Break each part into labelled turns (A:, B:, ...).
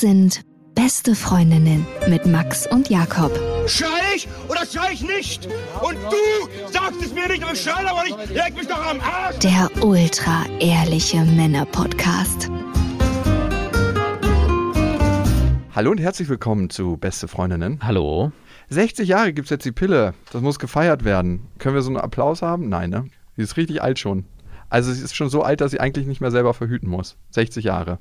A: Das sind beste Freundinnen mit Max und Jakob.
B: Schrei ich oder schrei ich nicht? Und du sagst es mir nicht, aber ich schrei aber nicht. Leg mich doch am Arsch.
A: Der ultra ehrliche Männer-Podcast.
C: Hallo und herzlich willkommen zu Beste Freundinnen.
D: Hallo.
C: 60 Jahre gibt's jetzt die Pille. Das muss gefeiert werden. Können wir so einen Applaus haben? Nein, ne? Sie ist richtig alt schon. Also sie ist schon so alt, dass sie eigentlich nicht mehr selber verhüten muss. 60 Jahre.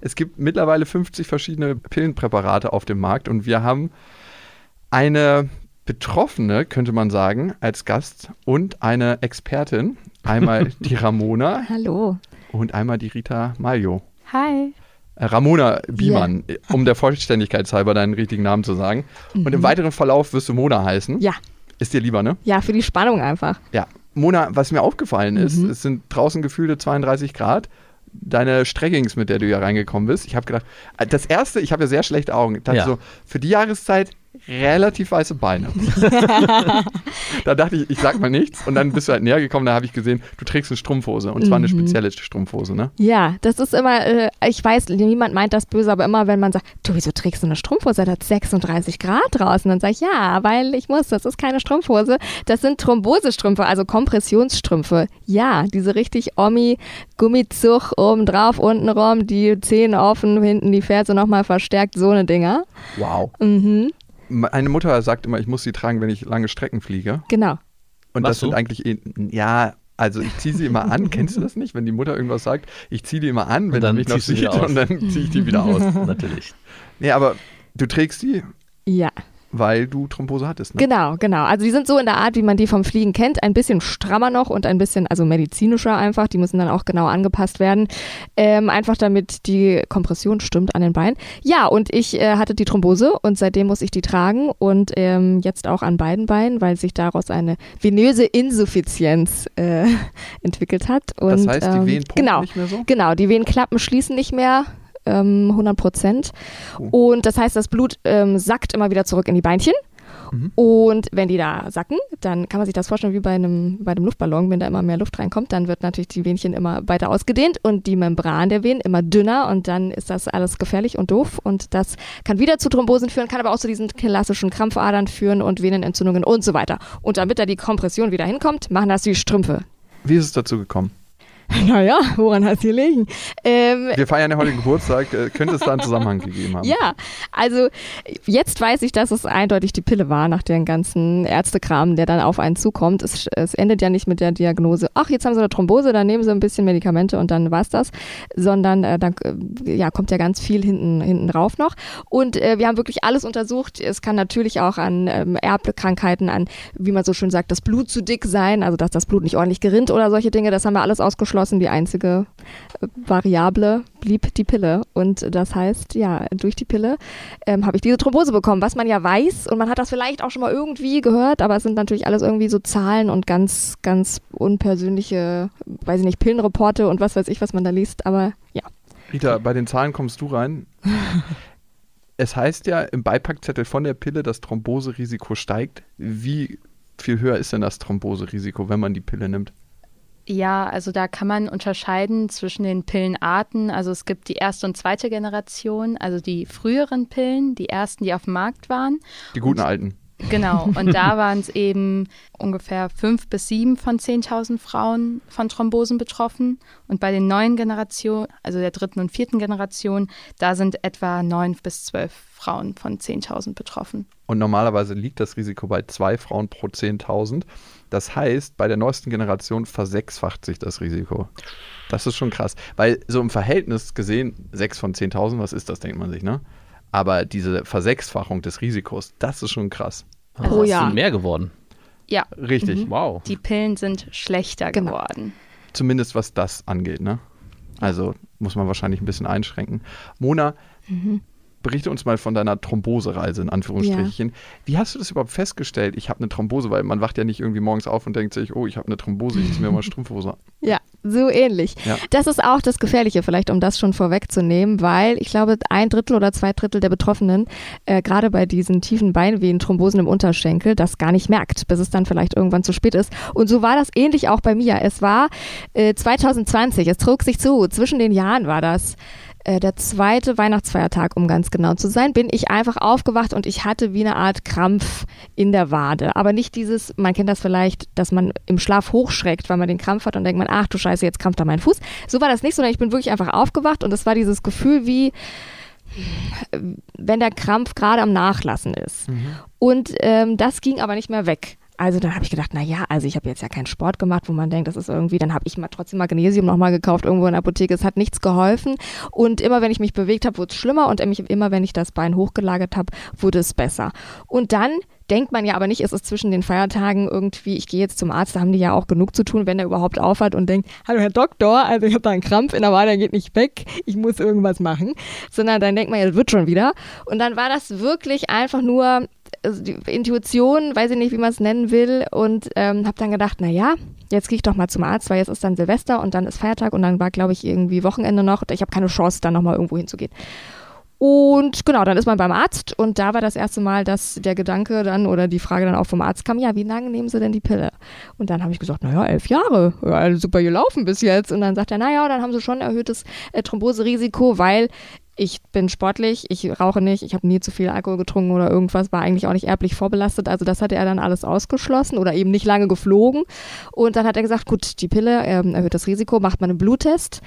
C: Es gibt mittlerweile 50 verschiedene Pillenpräparate auf dem Markt und wir haben eine Betroffene, könnte man sagen, als Gast und eine Expertin. Einmal die Ramona
E: Hallo.
C: und einmal die Rita Maljo.
E: Hi.
C: Äh, Ramona Biemann, um der Vollständigkeit halber deinen richtigen Namen zu sagen. Und im weiteren Verlauf wirst du Mona heißen.
E: Ja.
C: Ist dir lieber, ne?
E: Ja, für die Spannung einfach.
C: Ja. Mona, was mir aufgefallen ist, es sind draußen gefühlte 32 Grad. Deine Streckings, mit der du hier reingekommen bist. Ich habe gedacht, äh, das erste, ich habe ja sehr schlechte Augen. Ich dachte
D: Ja.
C: so, für die Jahreszeit relativ weiße Beine. da dachte ich, ich sag mal nichts. Und dann bist du halt näher gekommen, da habe ich gesehen, du trägst eine Strumpfhose. Und zwar eine spezielle Strumpfhose, ne?
E: Ja, das ist immer, äh, ich weiß, niemand meint das böse, aber immer, wenn man sagt, du, wieso trägst du eine Strumpfhose? Da hat 36 Grad draußen. Dann sage ich, ja, weil ich muss, das ist keine Strumpfhose. Das sind Thrombosestrümpfe, also Kompressionsstrümpfe. Ja, diese richtig Omi, Gummizug oben drauf, unten rum, die Zehen offen, hinten die Ferse nochmal verstärkt, so eine Dinger.
C: Wow.
E: Mhm,
C: Meine Mutter sagt immer, ich muss sie tragen, wenn ich lange Strecken fliege.
E: genau.
C: Und
D: Machst
C: das sind
D: du?
C: eigentlich, eh- ja, also ich ziehe sie immer an. Kennst du das nicht? Wenn die Mutter irgendwas sagt, ich ziehe die immer an, wenn sie mich noch sieht und dann ziehe ich die wieder aus.
D: Natürlich.
C: Nee, aber du trägst die,
E: Ja.
C: Weil du Thrombose hattest, ne?
E: Genau, genau. Also die sind so in der Art, wie man die vom Fliegen kennt, ein bisschen strammer noch und ein bisschen, also medizinischer einfach. Die müssen dann auch genau angepasst werden, ähm, einfach damit die Kompression stimmt an den Beinen. Ja, und ich äh, hatte die Thrombose und seitdem muss ich die tragen und ähm, jetzt auch an beiden Beinen, weil sich daraus eine venöse Insuffizienz äh, entwickelt hat. Und,
C: Das heißt, die
E: ähm,
C: Venen pumpen
E: genau,
C: nicht mehr so?
E: Genau, die Venenklappen schließen nicht mehr. Ähm, 100 Prozent.
C: Oh.
E: Und das heißt, das Blut ähm, sackt immer wieder zurück in die Beinchen.
C: Mhm.
E: Und wenn die da sacken, dann kann man sich das vorstellen wie bei einem, bei einem Luftballon. Wenn da immer mehr Luft reinkommt, dann wird natürlich die Venchen immer weiter ausgedehnt und die Membran der Venen immer dünner und dann ist das alles gefährlich und doof. Und das kann wieder zu Thrombosen führen, kann aber auch zu diesen klassischen Krampfadern führen und Venenentzündungen und so weiter. Und damit da die Kompression wieder hinkommt, machen das die Strümpfe.
C: Wie ist es dazu gekommen?
E: Naja, woran hat sie liegen? Ähm,
C: Wir feiern ja heute Geburtstag. Äh, könnte es da einen Zusammenhang gegeben haben?
E: Ja, also jetzt weiß ich, dass es eindeutig die Pille war nach den ganzen Ärztekram, der dann auf einen zukommt. Es, es endet ja nicht mit der Diagnose, ach, jetzt haben sie eine Thrombose, dann nehmen sie ein bisschen Medikamente und dann war's das, sondern äh, dann äh, ja, kommt ja ganz viel hinten, hinten drauf noch. Und äh, wir haben wirklich alles untersucht. Es kann natürlich auch an ähm, Erbkrankheiten, an, wie man so schön sagt, das Blut zu dick sein, also dass das Blut nicht ordentlich gerinnt oder solche Dinge, das haben wir alles ausgeschlossen. Die einzige äh, Variable blieb die Pille. Und das heißt, ja, durch die Pille ähm, habe ich diese Thrombose bekommen, was man ja weiß und man hat das vielleicht auch schon mal irgendwie gehört, aber es sind natürlich alles irgendwie so Zahlen und ganz, ganz unpersönliche, weiß ich nicht, Pillenreporte und was weiß ich, was man da liest, aber ja.
C: Rita, bei den Zahlen kommst du rein. es heißt ja im Beipackzettel von der Pille, das Thromboserisiko steigt. Wie viel höher ist denn das Thromboserisiko, wenn man die Pille nimmt?
F: Ja, also da kann man unterscheiden zwischen den Pillenarten. Also es gibt die erste und zweite Generation, also die früheren Pillen, die ersten, die auf dem Markt waren.
C: Die guten alten.
F: Genau, und da waren es eben ungefähr fünf bis sieben von 10.000 Frauen von Thrombosen betroffen. Und bei den neuen Generationen, also der dritten und vierten Generation, da sind etwa neun bis zwölf Frauen von 10.000 betroffen.
C: Und normalerweise liegt das Risiko bei zwei Frauen pro 10.000. Das heißt, bei der neuesten Generation versechsfacht sich das Risiko. Das ist schon krass. Weil so im Verhältnis gesehen, sechs von 10.000, was ist das, denkt man sich, ne? Aber diese Versechsfachung des Risikos, das ist schon krass.
E: Oh
D: es
E: ja.
D: sind mehr geworden.
F: Ja,
C: Richtig.
D: Wow.
F: die Pillen sind schlechter
E: Genau.
F: geworden.
C: Zumindest was das angeht, ne? Also muss man wahrscheinlich ein bisschen einschränken. Mona, berichte uns mal von deiner Thrombosereise in Anführungsstrichen. Wie hast du das überhaupt festgestellt? Ich habe eine Thrombose, weil man wacht ja nicht irgendwie morgens auf und denkt sich, oh, ich habe eine Thrombose, ich ziehe mir mal Strumpfhose an.
E: Ja, so ähnlich.
C: Ja.
E: Das ist auch das Gefährliche, vielleicht um das schon vorwegzunehmen, weil ich glaube, ein Drittel oder zwei Drittel der Betroffenen, äh, gerade bei diesen tiefen Beinwehen, Thrombosen im Unterschenkel, das gar nicht merkt, bis es dann vielleicht irgendwann zu spät ist. Und so war das ähnlich auch bei mir. Es war äh, 2020, es trug sich zu, zwischen den Jahren war das. Äh, der zweite Weihnachtsfeiertag, um ganz genau zu sein, bin ich einfach aufgewacht und ich hatte wie eine Art Krampf in der Wade. Aber nicht dieses, man kennt das vielleicht, dass man im Schlaf hochschreckt, weil man den Krampf hat und denkt man, ach du Scheiße, jetzt krampft da mein Fuß. So war das nicht, sondern ich bin wirklich einfach aufgewacht und es war dieses Gefühl wie, wenn der Krampf gerade am Nachlassen ist. Mhm. Und ähm, das ging aber nicht mehr weg. Also dann habe ich gedacht, na ja, also ich habe jetzt ja keinen Sport gemacht, wo man denkt, das ist irgendwie, dann habe ich mal trotzdem Magnesium nochmal gekauft irgendwo in der Apotheke. Es hat nichts geholfen. Und immer wenn ich mich bewegt habe, wurde es schlimmer und immer wenn ich das Bein hochgelagert habe, wurde es besser. Und dann denkt man ja aber nicht, es ist zwischen den Feiertagen irgendwie, ich gehe jetzt zum Arzt, da haben die ja auch genug zu tun, wenn er überhaupt aufhat und denkt, hallo Herr Doktor, also ich habe da einen Krampf in der Wade, der geht nicht weg, ich muss irgendwas machen. Sondern dann denkt man ja, das wird schon wieder. Und dann war das wirklich einfach nur also die Intuition, weiß ich nicht, wie man es nennen will, und ähm, habe dann gedacht, na ja, jetzt gehe ich doch mal zum Arzt, weil jetzt ist dann Silvester und dann ist Feiertag und dann war, glaube ich, irgendwie Wochenende noch. Ich habe keine Chance, dann nochmal irgendwo hinzugehen. Und genau, dann ist man beim Arzt und da war das erste Mal, dass der Gedanke dann oder die Frage dann auch vom Arzt kam, ja, wie lange nehmen Sie denn die Pille? Und dann habe ich gesagt, naja, elf Jahre, ja, super gelaufen bis jetzt. Und dann sagt er, naja, dann haben Sie schon erhöhtes äh, Thromboserisiko, weil ich bin sportlich, ich rauche nicht, ich habe nie zu viel Alkohol getrunken oder irgendwas, war eigentlich auch nicht erblich vorbelastet. Also das hatte er dann alles ausgeschlossen oder eben nicht lange geflogen. Und dann hat er gesagt, gut, die Pille ähm, erhöht das Risiko, macht man einen Bluttest.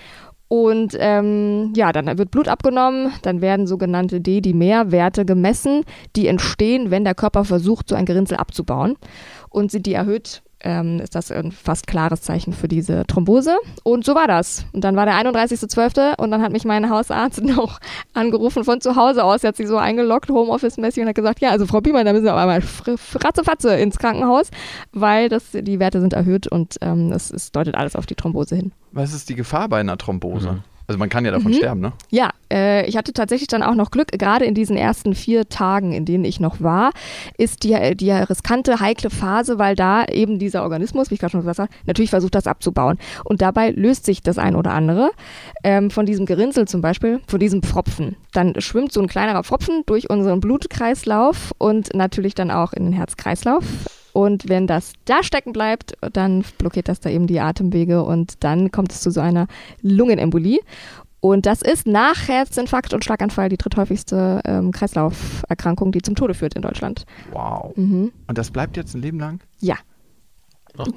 E: Und ähm, ja, dann wird Blut abgenommen, dann werden sogenannte D-Dimer-Werte gemessen, die entstehen, wenn der Körper versucht, so ein Gerinnsel abzubauen. Und sind die erhöht, ähm, ist das ein fast klares Zeichen für diese Thrombose. Und so war das. Und dann war der 31.12. und dann hat mich mein Hausarzt noch angerufen von zu Hause aus. Er hat sich so eingeloggt, Homeoffice-mäßig, und hat gesagt, ja, also Frau Biemann, da müssen Sie aber mal ratzefatze ins Krankenhaus, weil das, die Werte sind erhöht und ähm, es, es deutet alles auf die Thrombose hin.
C: Was ist die Gefahr bei einer Thrombose? Mhm. Also man kann ja davon mhm. sterben, ne?
E: Ja, äh, ich hatte tatsächlich dann auch noch Glück. Gerade in diesen ersten vier Tagen, in denen ich noch war, ist die, die riskante, heikle Phase, weil da eben dieser Organismus, wie ich gerade schon gesagt habe, natürlich versucht, das abzubauen. Und dabei löst sich das ein oder andere ähm, von diesem Gerinnsel zum Beispiel, von diesem Pfropfen. Dann schwimmt so ein kleinerer Pfropfen durch unseren Blutkreislauf und natürlich dann auch in den Herzkreislauf. Und wenn das da stecken bleibt, dann blockiert das da eben die Atemwege und dann kommt es zu so einer Lungenembolie. Und das ist nach Herzinfarkt und Schlaganfall die dritthäufigste ähm, Kreislauferkrankung, die zum Tode führt in Deutschland.
C: Wow. Mhm. Und das bleibt jetzt ein Leben lang?
E: Ja.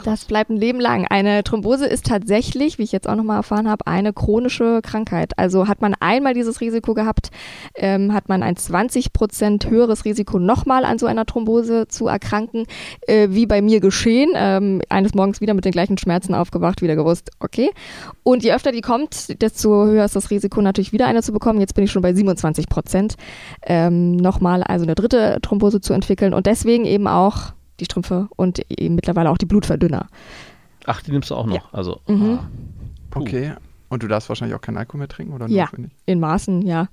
E: Das bleibt ein Leben lang. Eine Thrombose ist tatsächlich, wie ich jetzt auch nochmal erfahren habe, eine chronische Krankheit. Also hat man einmal dieses Risiko gehabt, ähm, hat man ein 20 Prozent höheres Risiko, nochmal an so einer Thrombose zu erkranken, äh, wie bei mir geschehen. Ähm, eines Morgens wieder mit den gleichen Schmerzen aufgewacht, wieder gewusst, okay. Und je öfter die kommt, desto höher ist das Risiko natürlich wieder eine zu bekommen. Jetzt bin ich schon bei 27 Prozent, ähm, nochmal also eine dritte Thrombose zu entwickeln und deswegen eben auch die Strümpfe und eben mittlerweile auch die Blutverdünner.
D: Ach, die nimmst du auch noch? Ja. Also,
E: mhm.
C: ah. Okay. Und du darfst wahrscheinlich auch keinen Alkohol mehr trinken, oder?
E: Ja, in Maßen, ja.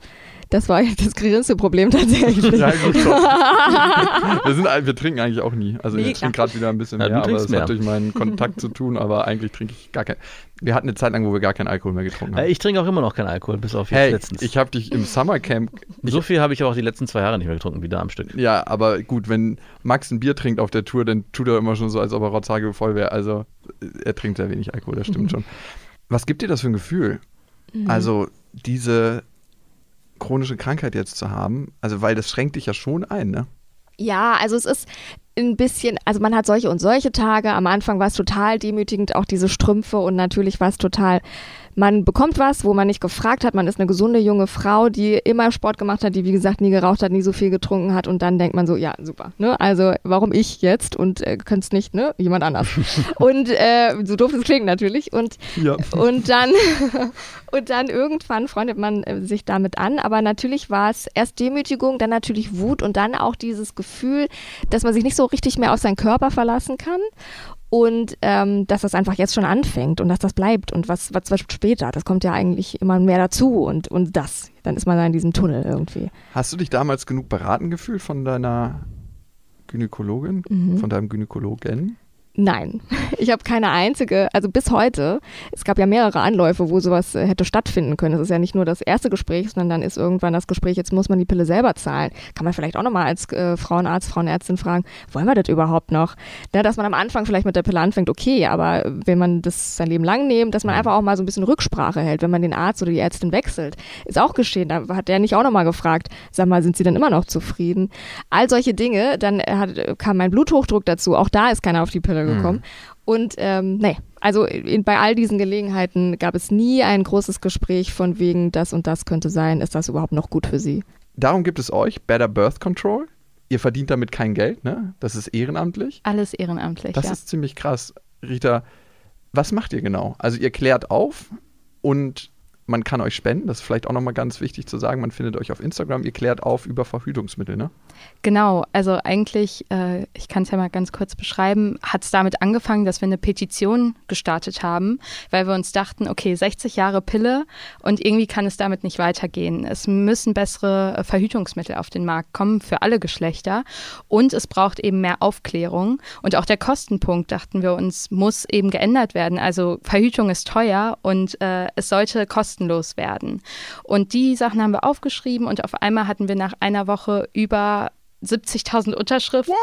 E: Das war das geringste Problem tatsächlich. ja, gut,
C: wir, sind, wir trinken eigentlich auch nie. Also nee, ich trinke gerade wieder ein bisschen ja, mehr, aber das mehr. hat durch meinen Kontakt zu tun, aber eigentlich trinke ich gar keinen. Wir hatten eine Zeit lang, wo wir gar keinen Alkohol mehr getrunken haben.
D: Ich trinke auch immer noch keinen Alkohol, bis auf jetzt
C: hey,
D: letztens.
C: Ich habe dich im Summercamp.
D: So viel habe ich auch die letzten zwei Jahre nicht mehr getrunken, wieder am Stück.
C: Ja, aber gut, wenn Max ein Bier trinkt auf der Tour, dann tut er immer schon so, als ob er Rotzhage voll wäre. Also er trinkt sehr wenig Alkohol, das stimmt schon. Was gibt dir das für ein Gefühl? Mhm. Also diese chronische Krankheit jetzt zu haben, also weil das schränkt dich ja schon ein, ne?
E: Ja, also es ist ein bisschen, also man hat solche und solche Tage. Am Anfang war es total demütigend, auch diese Strümpfe und natürlich war es total man bekommt was, wo man nicht gefragt hat. Man ist eine gesunde junge Frau, die immer Sport gemacht hat, die wie gesagt nie geraucht hat, nie so viel getrunken hat und dann denkt man so, ja super, ne? Also warum ich jetzt und äh, könnte es nicht, ne? Jemand anders. und äh, so doof es klingt natürlich und ja. und dann und dann irgendwann freundet man äh, sich damit an. Aber natürlich war es erst Demütigung, dann natürlich Wut und dann auch dieses Gefühl, dass man sich nicht so richtig mehr auf seinen Körper verlassen kann und ähm, dass das einfach jetzt schon anfängt und dass das bleibt und was, was, was später, das kommt ja eigentlich immer mehr dazu und, und das, dann ist man da in diesem Tunnel irgendwie.
C: Hast du dich damals genug beraten gefühlt von deiner Gynäkologin, mhm. von deinem Gynäkologen?
E: Nein, ich habe keine einzige, also bis heute, es gab ja mehrere Anläufe, wo sowas äh, hätte stattfinden können. Es ist ja nicht nur das erste Gespräch, sondern dann ist irgendwann das Gespräch, jetzt muss man die Pille selber zahlen. Kann man vielleicht auch nochmal als äh, Frauenarzt, Frauenärztin fragen, wollen wir das überhaupt noch? Ja, dass man am Anfang vielleicht mit der Pille anfängt, okay, aber wenn man das sein Leben lang nimmt, dass man einfach auch mal so ein bisschen Rücksprache hält, wenn man den Arzt oder die Ärztin wechselt. Ist auch geschehen. Da hat der nicht auch nochmal gefragt, sag mal, sind Sie denn immer noch zufrieden? All solche Dinge, dann hat, kam mein Bluthochdruck dazu. Auch da ist keiner auf die Pille gekommen. Und ähm, nee, also in, bei all diesen Gelegenheiten gab es nie ein großes Gespräch von wegen, das und das könnte sein, ist das überhaupt noch gut für Sie?
C: Darum gibt es euch, Better Birth Control. Ihr verdient damit kein Geld, ne? Das ist ehrenamtlich.
F: Alles ehrenamtlich,
C: Das
F: ja.
C: ist ziemlich krass. Rita, was macht ihr genau? Also ihr klärt auf und man kann euch spenden. Das ist vielleicht auch nochmal ganz wichtig zu sagen. Man findet euch auf Instagram. Ihr klärt auf über Verhütungsmittel, ne?
F: Genau, also eigentlich, äh, ich kann es ja mal ganz kurz beschreiben, hat es damit angefangen, dass wir eine Petition gestartet haben, weil wir uns dachten, okay, 60 Jahre Pille und irgendwie kann es damit nicht weitergehen. Es müssen bessere äh, Verhütungsmittel auf den Markt kommen für alle Geschlechter und es braucht eben mehr Aufklärung und auch der Kostenpunkt, dachten wir uns, muss eben geändert werden. Also Verhütung ist teuer und äh, es sollte kostenlos werden. Und die Sachen haben wir aufgeschrieben und auf einmal hatten wir nach einer Woche über 70.000 Unterschriften,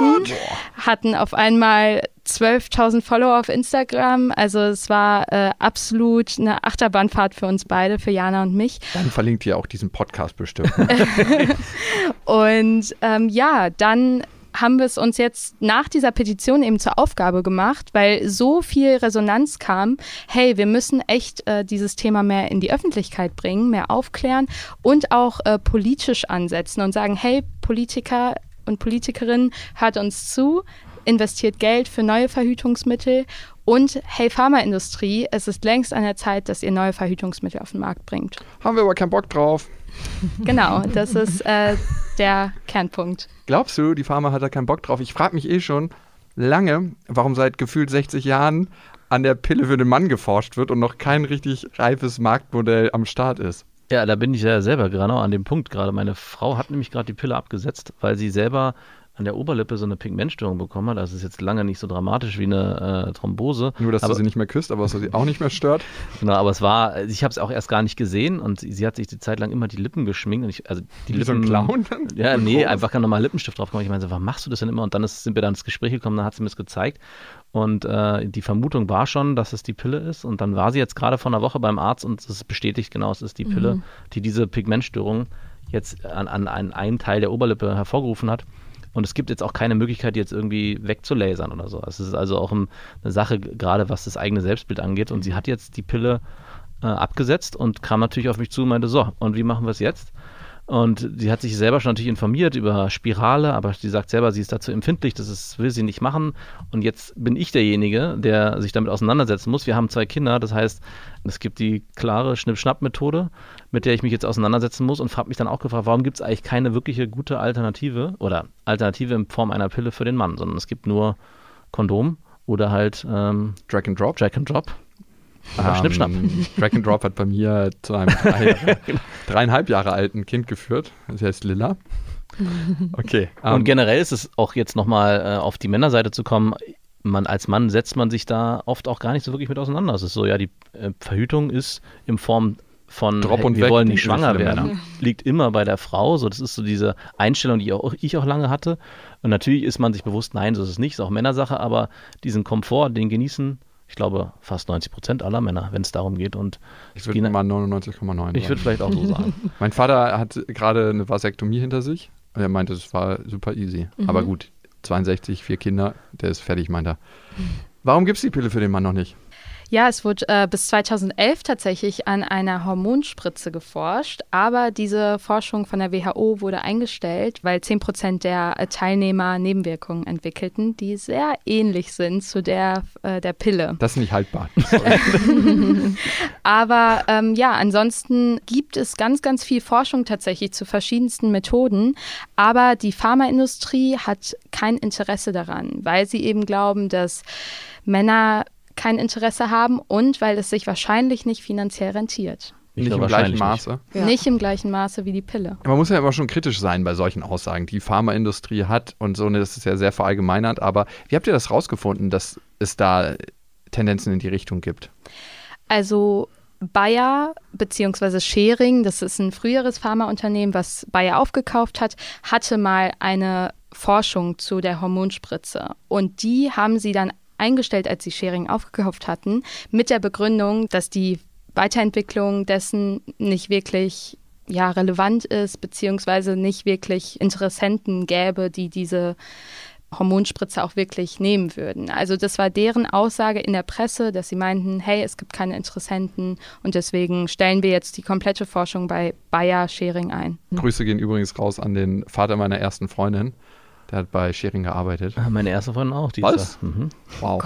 F: hatten auf einmal 12.000 Follower auf Instagram. Also es war äh, absolut eine Achterbahnfahrt für uns beide, für Jana und mich.
C: Dann verlinkt ihr auch diesen Podcast bestimmt.
F: Und ähm, ja, dann haben wir es uns jetzt nach dieser Petition eben zur Aufgabe gemacht, weil so viel Resonanz kam, hey, wir müssen echt äh, dieses Thema mehr in die Öffentlichkeit bringen, mehr aufklären und auch äh, politisch ansetzen und sagen, hey, Politiker und Politikerinnen, hört uns zu, investiert Geld für neue Verhütungsmittel und hey, Pharmaindustrie, es ist längst an der Zeit, dass ihr neue Verhütungsmittel auf den Markt bringt.
C: Haben wir aber keinen Bock drauf.
F: Genau, das ist äh, der Kernpunkt.
C: Glaubst du, die Pharma hat da keinen Bock drauf? Ich frage mich eh schon lange, warum seit gefühlt 60 Jahren an der Pille für den Mann geforscht wird und noch kein richtig reifes Marktmodell am Start ist.
D: Ja, da bin ich ja selber genau an dem Punkt gerade. Meine Frau hat nämlich gerade die Pille abgesetzt, weil sie selber an der Oberlippe so eine Pigmentstörung bekommen hat. Das ist jetzt lange nicht so dramatisch wie eine äh, Thrombose.
C: Nur, dass
D: aber,
C: du sie nicht mehr küsst, aber was sie auch nicht mehr stört.
D: Genau, aber es war, ich habe es auch erst gar nicht gesehen und sie, sie hat sich die Zeit lang immer die Lippen geschminkt. Und ich, also die
C: Wie
D: Lippen,
C: so ein Clown?
D: Ja, nee, einfach kann nochmal Lippenstift drauf kommen. Ich meine, so, warum machst du das denn immer? Und dann ist, sind wir dann ins Gespräch gekommen, dann hat sie mir das gezeigt. Und äh, die Vermutung war schon, dass es die Pille ist. Und dann war sie jetzt gerade vor einer Woche beim Arzt und es ist bestätigt, genau, es ist die Pille, die diese Pigmentstörung jetzt an, an, an einem Teil der Oberlippe hervorgerufen hat. Und es gibt jetzt auch keine Möglichkeit, die jetzt irgendwie wegzulasern oder so. Es ist also auch ein, eine Sache, gerade was das eigene Selbstbild angeht. Und sie hat jetzt die Pille äh, abgesetzt und kam natürlich auf mich zu und meinte, so, und wie machen wir es jetzt? Und sie hat sich selber schon natürlich informiert über Spirale, aber sie sagt selber, sie ist dazu empfindlich, das ist, will sie nicht machen. Und jetzt bin ich derjenige, der sich damit auseinandersetzen muss. Wir haben zwei Kinder, das heißt, es gibt die klare Schnipp-Schnapp-Methode, mit der ich mich jetzt auseinandersetzen muss und habe mich dann auch gefragt, warum gibt es eigentlich keine wirkliche gute Alternative oder Alternative in Form einer Pille für den Mann, sondern es gibt nur Kondom oder halt ähm,
C: Drag and Drop.
D: Drag and Drop. Oder Schnipp, Schnapp.
C: Drag and Drop hat bei mir zu einem drei, dreieinhalb Jahre alten Kind geführt. Sie heißt Lilla. Okay.
D: Und
C: ähm,
D: generell ist es auch jetzt nochmal äh, auf die Männerseite zu kommen. Man, als Mann setzt man sich da oft auch gar nicht so wirklich mit auseinander. Es ist so, ja, die äh, Verhütung ist in Form von
C: Drop
D: hey,
C: und
D: wir
C: weg,
D: wollen nicht schwanger werden.
C: Männer.
D: Liegt immer bei der Frau. So, das ist so diese Einstellung, die auch, ich auch lange hatte. Und natürlich ist man sich bewusst, nein, so ist es nicht, ist auch Männersache, aber diesen Komfort, den genießen, ich glaube, fast 90 Prozent aller Männer, wenn es darum geht. Und
C: ich würde mal 99,9
D: ich würde vielleicht auch so sagen.
C: Mein Vater hat gerade eine Vasektomie hinter sich und er meinte, es war super easy. Aber gut, 62, vier Kinder, der ist fertig, meint er. Warum gibt es die Pille für den Mann noch nicht?
F: Ja, es wurde äh, bis 2011 tatsächlich an einer Hormonspritze geforscht, aber diese Forschung von der WHO wurde eingestellt, weil 10 Prozent der äh, Teilnehmer Nebenwirkungen entwickelten, die sehr ähnlich sind zu der äh, der Pille.
C: Das ist nicht haltbar.
F: Aber ähm, ja, ansonsten gibt es ganz, ganz viel Forschung tatsächlich zu verschiedensten Methoden. Aber die Pharmaindustrie hat kein Interesse daran, weil sie eben glauben, dass Männer kein Interesse haben und weil es sich wahrscheinlich nicht finanziell rentiert.
C: Nicht
D: nur
C: im gleichen Maße.
E: Ja.
F: Nicht im gleichen Maße wie die Pille.
C: Man muss ja immer schon kritisch sein bei solchen Aussagen, die Pharmaindustrie hat und so, ne, das ist ja sehr verallgemeinert, aber wie habt ihr das rausgefunden, dass es da Tendenzen in die Richtung gibt?
F: Also Bayer bzw. Schering, das ist ein früheres Pharmaunternehmen, was Bayer aufgekauft hat, hatte mal eine Forschung zu der Hormonspritze. Und die haben sie dann eingestellt, als sie Schering aufgekauft hatten, mit der Begründung, dass die Weiterentwicklung dessen nicht wirklich ja, relevant ist, beziehungsweise nicht wirklich Interessenten gäbe, die diese Hormonspritze auch wirklich nehmen würden. Also das war deren Aussage in der Presse, dass sie meinten, hey, es gibt keine Interessenten und deswegen stellen wir jetzt die komplette Forschung bei Bayer Schering ein.
C: Grüße gehen übrigens raus an den Vater meiner ersten Freundin. Der hat bei Schering gearbeitet.
D: Ah, Meine erste Freundin auch. Die
C: Was?
D: Ist da. Mhm.
C: Wow.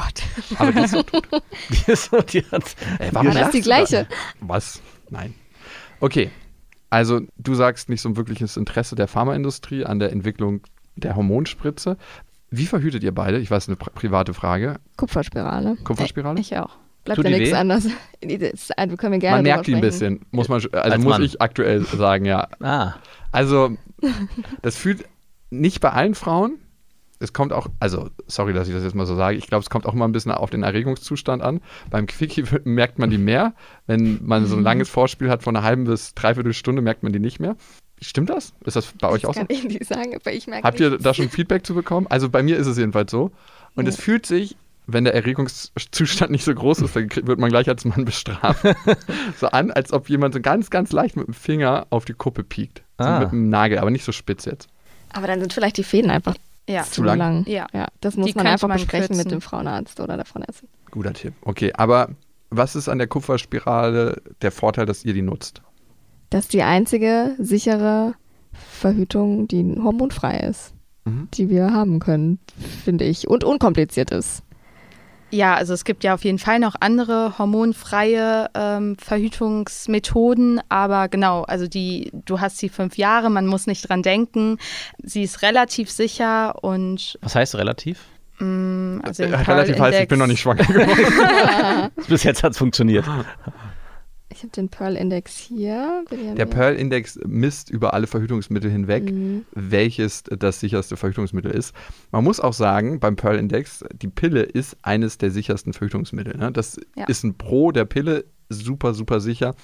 C: Aber die ist so tot.
D: Die, ist so, die hat,
C: Ey,
E: War das die gleiche?
C: Was? Nein. Okay. Also, du sagst nicht so ein wirkliches Interesse der Pharmaindustrie an der Entwicklung der Hormonspritze. Wie verhütet ihr beide? Ich weiß, eine pri- private Frage.
E: Kupferspirale.
C: Kupferspirale?
F: Ich auch.
E: Bleibt
D: Tut
E: ja
D: die
E: nichts anderes. Wir können wir gerne
C: Man merkt die ein bisschen. Muss man, also
D: Als
C: muss
D: Mann.
C: ich aktuell sagen, ja.
D: ah,
C: Also, das fühlt nicht bei allen Frauen. Es kommt auch, also, sorry, dass ich das jetzt mal so sage, ich glaube, es kommt auch immer ein bisschen auf den Erregungszustand an. Beim Quickie merkt man die mehr. Wenn man so ein langes Vorspiel hat von einer halben bis dreiviertel Stunde, merkt man die nicht mehr. Stimmt das? Ist das bei euch auch
E: Das
C: so?
E: kann ich nicht sagen, aber ich merke
C: Habt ihr
E: nichts.
C: da schon Feedback zu bekommen? Also bei mir ist es jedenfalls so. Und es fühlt sich, wenn der Erregungszustand nicht so groß ist, dann wird man gleich als Mann bestraft. so an, als ob jemand so ganz, ganz leicht mit dem Finger auf die Kuppe piekt. So
D: Ah.
C: mit dem Nagel, aber nicht so spitz jetzt.
E: Aber dann sind vielleicht die Fäden einfach
F: Ja.
E: zu
C: lang?
E: lang.
F: Ja.
E: ja das muss
F: Die
E: man einfach
F: man
E: besprechen mit
F: kürzen.
E: dem Frauenarzt oder der Frauenärztin.
C: Guter Tipp. Okay, aber was ist an der Kupferspirale der Vorteil, dass ihr die nutzt?
E: Das ist die einzige sichere Verhütung, die hormonfrei ist,
C: Mhm.
E: die wir haben können, finde ich. Und unkompliziert ist.
F: Ja, also es gibt ja auf jeden Fall noch andere hormonfreie ähm, Verhütungsmethoden, aber genau, also die, du hast sie fünf Jahre, man muss nicht dran denken. Sie ist relativ sicher und
D: was heißt relativ?
F: mh, also
C: Äh,
F: im
C: Relativ heißt, ich bin noch nicht schwanger geworden.
D: Bis jetzt hat es funktioniert.
E: Ich habe den Pearl-Index hier.
C: Der Pearl-Index misst über alle Verhütungsmittel hinweg,
E: Mhm.
C: welches das sicherste Verhütungsmittel ist. Man muss auch sagen, beim Pearl-Index, die Pille ist eines der sichersten Verhütungsmittel. Ne? Das
F: Ja.
C: ist ein Pro der Pille, super, super sicher.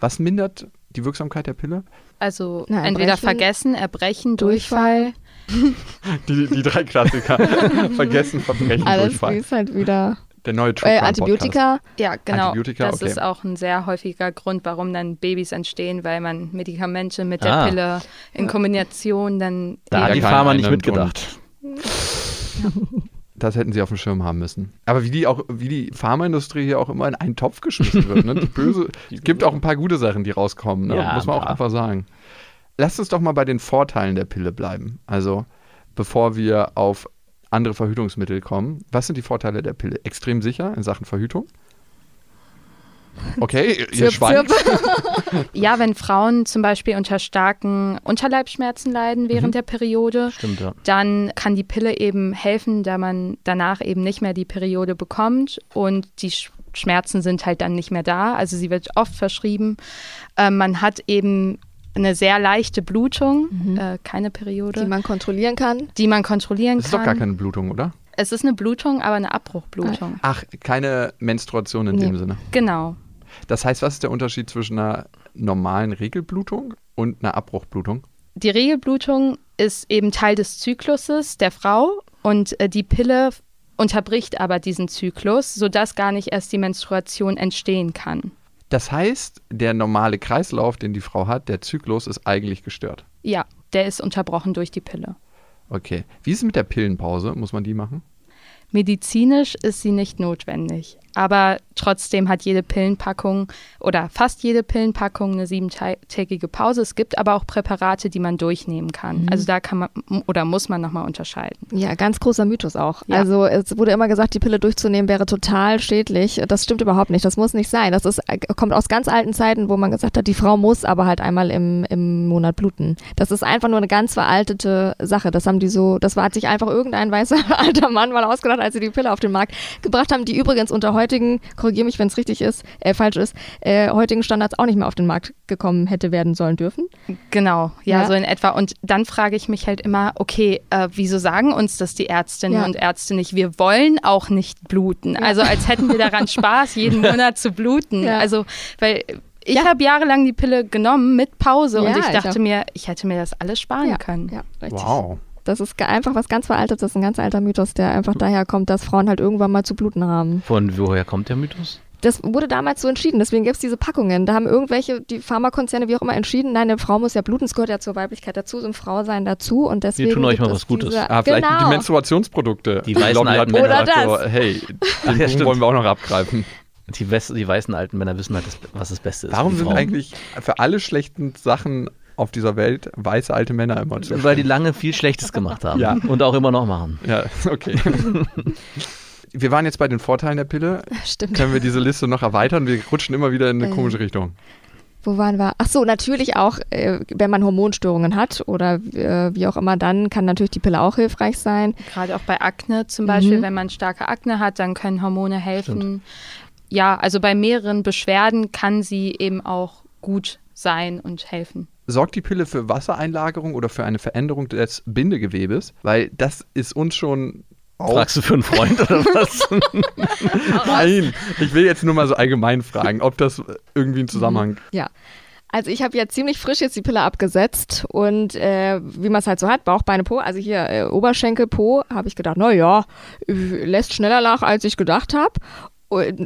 C: Was mindert die Wirksamkeit der Pille?
F: Also
E: Na,
F: entweder vergessen, Erbrechen, Durchfall.
C: Die, die drei Klassiker. Vergessen, Verbrechen,
E: Alles
C: Durchfall.
E: ist halt wieder.
C: Der neue True
E: Äh,
C: Crime Podcast.
E: Antibiotika.
F: Ja, genau.
C: Antibiotika,
F: das
C: okay.
F: ist auch ein sehr häufiger Grund, warum dann Babys entstehen, weil man Medikamente mit der
D: Ah.
F: Pille in Kombination dann
D: Da hat die Pharma nicht mitgedacht.
C: Das hätten sie auf dem Schirm haben müssen. Aber wie die auch, wie die Pharmaindustrie hier auch immer in einen Topf geschmissen wird. Ne? Die böse, es gibt auch ein paar gute Sachen, die rauskommen, ne?
D: Ja,
C: muss man auch einfach sagen. Lasst uns doch mal bei den Vorteilen der Pille bleiben. Also, bevor wir auf andere Verhütungsmittel kommen. Was sind die Vorteile der Pille? Extrem sicher in Sachen Verhütung? Okay, ihr schweigt.
F: Ja, wenn Frauen zum Beispiel unter starken Unterleibsschmerzen leiden während
C: Mhm.
F: der Periode,
D: Stimmt, ja.
F: dann kann die Pille eben helfen, da man danach eben nicht mehr die Periode bekommt und die Sch- Schmerzen sind halt dann nicht mehr da. Also sie wird oft verschrieben. Ähm, man hat eben eine sehr leichte Blutung, äh, keine Periode,
E: die man kontrollieren kann.
F: die man kontrollieren
C: Das ist
F: kann.
C: doch gar keine Blutung, oder?
F: es ist eine Blutung, aber eine Abbruchblutung.
C: Ach, keine Menstruation in
E: Nee.
C: dem Sinne.
F: Genau.
C: Das heißt, was ist der Unterschied zwischen einer normalen Regelblutung und einer Abbruchblutung?
F: Die Regelblutung ist eben Teil des Zykluses der Frau und äh, die Pille unterbricht aber diesen Zyklus, sodass gar nicht erst die Menstruation entstehen kann.
C: Das heißt, der normale Kreislauf, den die Frau hat, der Zyklus ist eigentlich gestört.
F: Ja, der ist unterbrochen durch die Pille.
C: Okay. Wie ist es mit der Pillenpause? Muss man die machen?
F: Medizinisch ist sie nicht notwendig, aber trotzdem hat jede Pillenpackung oder fast jede Pillenpackung eine siebentägige Pause. Es gibt aber auch Präparate, die man durchnehmen kann. Also da kann man oder muss man nochmal unterscheiden.
E: Ja, ganz großer Mythos auch.
F: Ja.
E: Also es wurde immer gesagt, die Pille durchzunehmen wäre total schädlich. Das stimmt überhaupt nicht. Das muss nicht sein. Das ist, kommt aus ganz alten Zeiten, wo man gesagt hat, die Frau muss aber halt einmal im, im Monat bluten. Das ist einfach nur eine ganz veraltete Sache. Das haben die so, das war, hat sich einfach irgendein weißer alter Mann mal ausgedacht, als sie die Pille auf den Markt gebracht haben, die übrigens unter heutigen, korrigiere mich, wenn es richtig ist, äh, falsch ist, äh, heutigen Standards auch nicht mehr auf den Markt gekommen hätte werden sollen dürfen.
F: Genau, ja,
E: Ja.
F: so in etwa. Und dann frage ich mich halt immer, okay, äh, wieso sagen uns das die Ärztinnen
E: Ja.
F: und Ärzte nicht? Wir wollen auch nicht bluten. Also als hätten wir daran Spaß, jeden Monat zu bluten.
E: Ja.
F: Also, weil ich
E: Ja.
F: habe jahrelang die Pille genommen mit Pause und
E: Ja,
F: ich
E: ich
F: dachte
E: auch.
F: mir, ich hätte mir das alles sparen
E: Ja,
F: können.
E: ja, richtig.
C: Wow.
E: Das ist einfach was ganz Veraltetes, ein ganz alter Mythos, der einfach daher kommt, dass Frauen halt irgendwann mal zu bluten haben.
D: Von woher kommt der Mythos?
E: Das wurde damals so entschieden, deswegen gibt es diese Packungen. Da haben irgendwelche, die Pharmakonzerne, wie auch immer, entschieden, nein, eine Frau muss ja bluten, es gehört ja zur Weiblichkeit dazu, zum Frausein dazu und deswegen.
D: tun euch mal was Gutes.
E: Diese,
C: Ah, vielleicht die
E: genau.
C: Menstruationsprodukte.
D: Die weißen
C: Lobby hat
D: alten
E: Männer. Oder
C: so, hey, den
D: ja, stimmt.
C: wollen wir auch noch abgreifen.
D: Die, die weißen alten Männer wissen halt, das, was das Beste ist.
C: Warum sind eigentlich für alle schlechten Sachen auf dieser Welt weiße alte Männer immer zu?
D: Weil die lange viel Schlechtes gemacht haben.
C: Ja.
D: Und auch immer noch machen.
C: Ja, okay. wir waren jetzt bei den Vorteilen der Pille.
E: Stimmt.
C: Können wir diese Liste noch erweitern? Wir rutschen immer wieder in eine
E: Äh.
C: komische Richtung.
E: Wo waren wir? Ach so, natürlich auch, äh, wenn man Hormonstörungen hat oder äh, wie auch immer, dann kann natürlich die Pille auch hilfreich sein.
F: Gerade auch bei Akne zum Beispiel,
E: Mhm.
F: wenn man starke Akne hat, dann können Hormone helfen. Ja, also bei mehreren Beschwerden kann sie eben auch gut sein und helfen.
C: Sorgt die Pille für Wassereinlagerung oder für eine Veränderung des Bindegewebes? Weil das ist uns schon auch.
D: Fragst du für einen Freund oder was?
C: Nein, ich will jetzt nur mal so allgemein fragen, ob das irgendwie einen Zusammenhang.
E: Ja. Also ich habe ja ziemlich frisch jetzt die Pille abgesetzt und äh, wie man es halt so hat, Bauch, Beine, Po, also hier äh, Oberschenkel, Po, habe ich gedacht, na ja, äh, lässt schneller nach, als ich gedacht habe.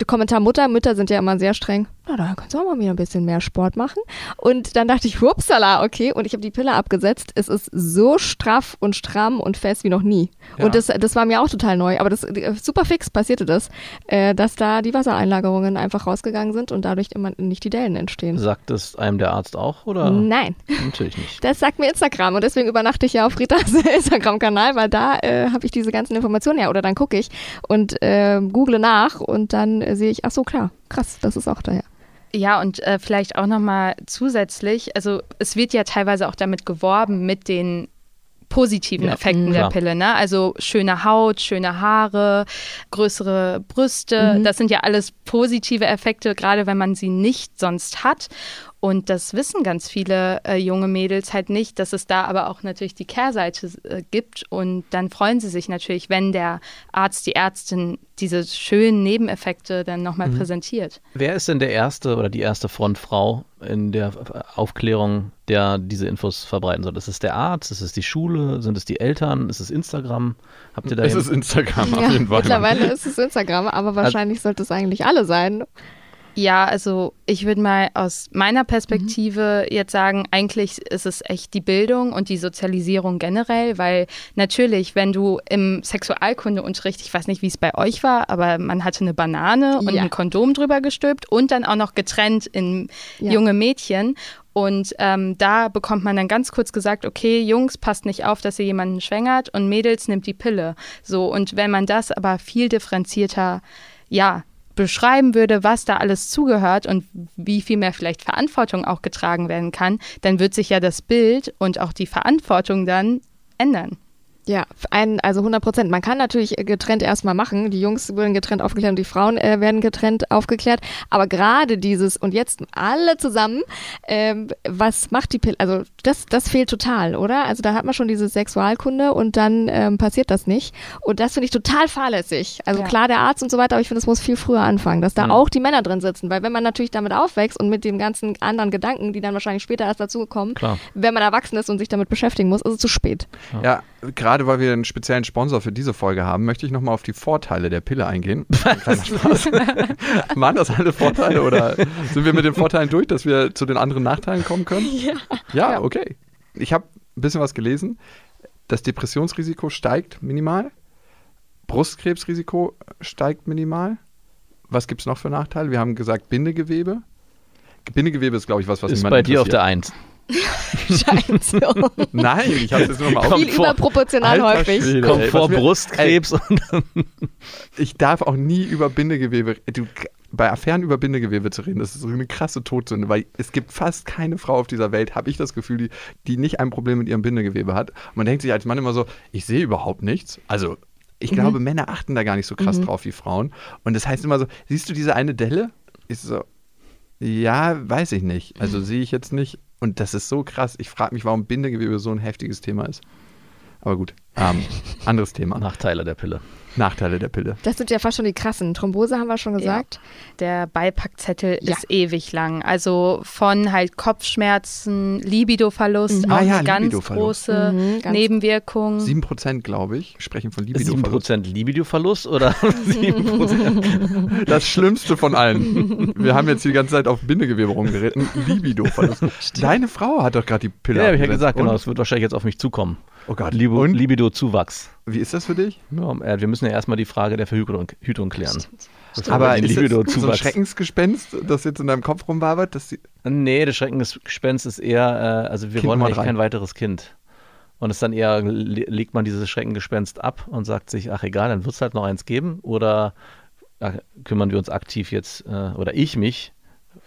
E: Kommentar Mutter, Mütter sind ja immer sehr streng. Na, da kannst du auch mal wieder ein bisschen mehr Sport machen. Und dann dachte ich, hupsala, okay. Und ich habe die Pille abgesetzt. Es ist so straff und stramm und fest wie noch nie.
C: Ja.
E: Und das, das war mir auch total neu. Aber das äh, super fix passierte das, äh, dass da die Wassereinlagerungen einfach rausgegangen sind und dadurch immer nicht die Dellen entstehen.
D: Sagt es einem der Arzt auch oder?
E: Nein,
D: Natürlich nicht.
E: das sagt mir Instagram und deswegen übernachte ich ja auf Ritas Instagram-Kanal, weil da äh, habe ich diese ganzen Informationen her oder dann gucke ich und äh, google nach und dann äh, sehe ich, ach so klar, krass, das ist auch daher.
F: Ja, und äh, vielleicht auch nochmal zusätzlich, also es wird ja teilweise auch damit geworben mit den positiven
D: Ja,
F: Effekten
E: mhm.
F: der
D: klar.
F: Pille, ne? Also schöne Haut, schöne Haare, größere Brüste,
E: Mhm.
F: das sind ja alles positive Effekte, gerade wenn man sie nicht sonst hat. Und das wissen ganz viele äh, junge Mädels halt nicht, dass es da aber auch natürlich die Kehrseite äh, gibt. Und dann freuen sie sich natürlich, wenn der Arzt, die Ärztin diese schönen Nebeneffekte dann nochmal
D: Mhm.
F: präsentiert.
D: Wer ist denn der erste oder die erste Frontfrau in der Aufklärung, der diese Infos verbreiten soll? Ist es der Arzt? Ist es die Schule? Sind es die Eltern? Ist es Instagram? Habt ihr da
C: Es ist Instagram auf
E: ja,
C: jeden Fall.
E: mittlerweile ist es Instagram, aber wahrscheinlich sollte es eigentlich alle sein.
F: Ja, also ich würde mal aus meiner Perspektive jetzt sagen, eigentlich ist es echt die Bildung und die Sozialisierung generell, weil natürlich, wenn du im Sexualkundeunterricht, ich weiß nicht, wie es bei euch war, aber man hatte eine Banane und
E: Ja.
F: ein Kondom drüber gestülpt und dann auch noch getrennt in
E: Ja.
F: junge Mädchen. Und ähm, da bekommt man dann ganz kurz gesagt, okay, Jungs, passt nicht auf, dass ihr jemanden schwängert und Mädels nimmt die Pille. So, und wenn man das aber viel differenzierter, ja, beschreiben würde, was da alles zugehört und wie viel mehr vielleicht Verantwortung auch getragen werden kann, dann wird sich ja das Bild und auch die Verantwortung dann ändern.
E: Ja, ein, also 100 Prozent. Man kann natürlich getrennt erstmal machen. Die Jungs werden getrennt aufgeklärt und die Frauen äh, werden getrennt aufgeklärt. Aber gerade dieses und jetzt alle zusammen, ähm, was macht die Pille? Also das, das fehlt total, oder? Also da hat man schon diese Sexualkunde und dann ähm, passiert das nicht. Und das finde ich total fahrlässig. Also
F: Ja.
E: klar, der Arzt und so weiter, aber ich finde, es muss viel früher anfangen, dass da
D: Mhm.
E: auch die Männer drin sitzen. Weil wenn man natürlich damit aufwächst und mit den ganzen anderen Gedanken, die dann wahrscheinlich später erst dazukommen, wenn man erwachsen ist und sich damit beschäftigen muss, ist es zu spät.
C: Ja, gerade weil wir einen speziellen Sponsor für diese Folge haben, möchte ich nochmal auf die Vorteile der Pille eingehen. Spaß. Waren das alle Vorteile oder sind wir mit den Vorteilen durch, dass wir zu den anderen Nachteilen kommen können? Ja. Ja, okay. Ich habe ein bisschen was gelesen. Das Depressionsrisiko steigt minimal. Brustkrebsrisiko steigt minimal. Was gibt es noch für Nachteile? Wir haben gesagt Bindegewebe. Bindegewebe ist, glaube ich, was, was
D: Ist bei dir auf der Eins.
E: Scheiße.
C: Nein, ich habe es jetzt nur mal
D: Kommt
E: Viel
D: vor.
E: überproportional
C: Alter
E: häufig.
C: Schwede,
D: Kommt
C: ey,
D: vor Brustkrebs und
C: Ich darf auch nie über Bindegewebe, du, bei Affären über Bindegewebe zu reden, das ist so eine krasse Todsünde, weil es gibt fast keine Frau auf dieser Welt, habe ich das Gefühl, die, die nicht ein Problem mit ihrem Bindegewebe hat. Und man denkt sich als Mann immer so, ich sehe überhaupt nichts. Also Ich glaube, Männer achten da gar nicht so krass
E: Mhm.
C: drauf wie Frauen. Und das heißt immer so, siehst du diese eine Delle? Ich so, ja, weiß ich nicht. Also sehe ich jetzt nicht. Und das ist so krass. Ich frage mich, warum Bindegewebe so ein heftiges Thema ist. Aber gut, ähm, anderes Thema.
D: Nachteile der Pille.
C: Nachteile der Pille.
E: Das sind ja fast schon die krassen. Thrombose haben wir schon gesagt.
F: Der Beipackzettel
E: Ja.
F: ist ewig lang. Also von halt Kopfschmerzen, Libidoverlust,
E: Mhm.
F: auch
C: Ah ja,
F: eine ganz
C: Libidoverlust.
F: große
E: Mhm, ganz-
F: Nebenwirkung.
C: 7%, glaube ich, sprechen von Libidoverlust.
D: 7% Libido-Verlust oder 7%?
C: Das Schlimmste von allen. Wir haben jetzt die ganze Zeit auf Bindegewebe rumgeritten. Libidoverlust. Deine Frau hat doch gerade die Pille
D: ja, habe ich ja gesagt, genau. Das wird wahrscheinlich jetzt auf mich zukommen.
C: Oh Gott.
D: Libido-Zuwachs.
C: Wie ist das für dich?
D: Ja, äh, wir müssen ja erstmal die Frage der Verhütung Hütung klären.
C: Aber ist das so ein Schreckensgespenst, das jetzt in deinem Kopf rumwabert? Dass die,
D: Nee, das Schreckensgespenst ist eher, äh, also wir
C: Kind
D: wollen eigentlich kein weiteres Kind. Und es dann eher, le- legt man dieses Schreckengespenst ab und sagt sich, ach egal, dann wird es halt noch eins geben. Oder äh, kümmern wir uns aktiv jetzt, äh, oder ich mich,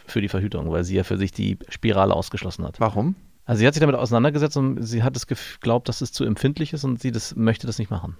D: für die Verhütung, weil sie ja für sich die Spirale ausgeschlossen hat.
C: warum?
D: Also sie hat sich damit auseinandergesetzt und sie hat es geglaubt, dass es zu empfindlich ist und sie das, möchte das nicht machen.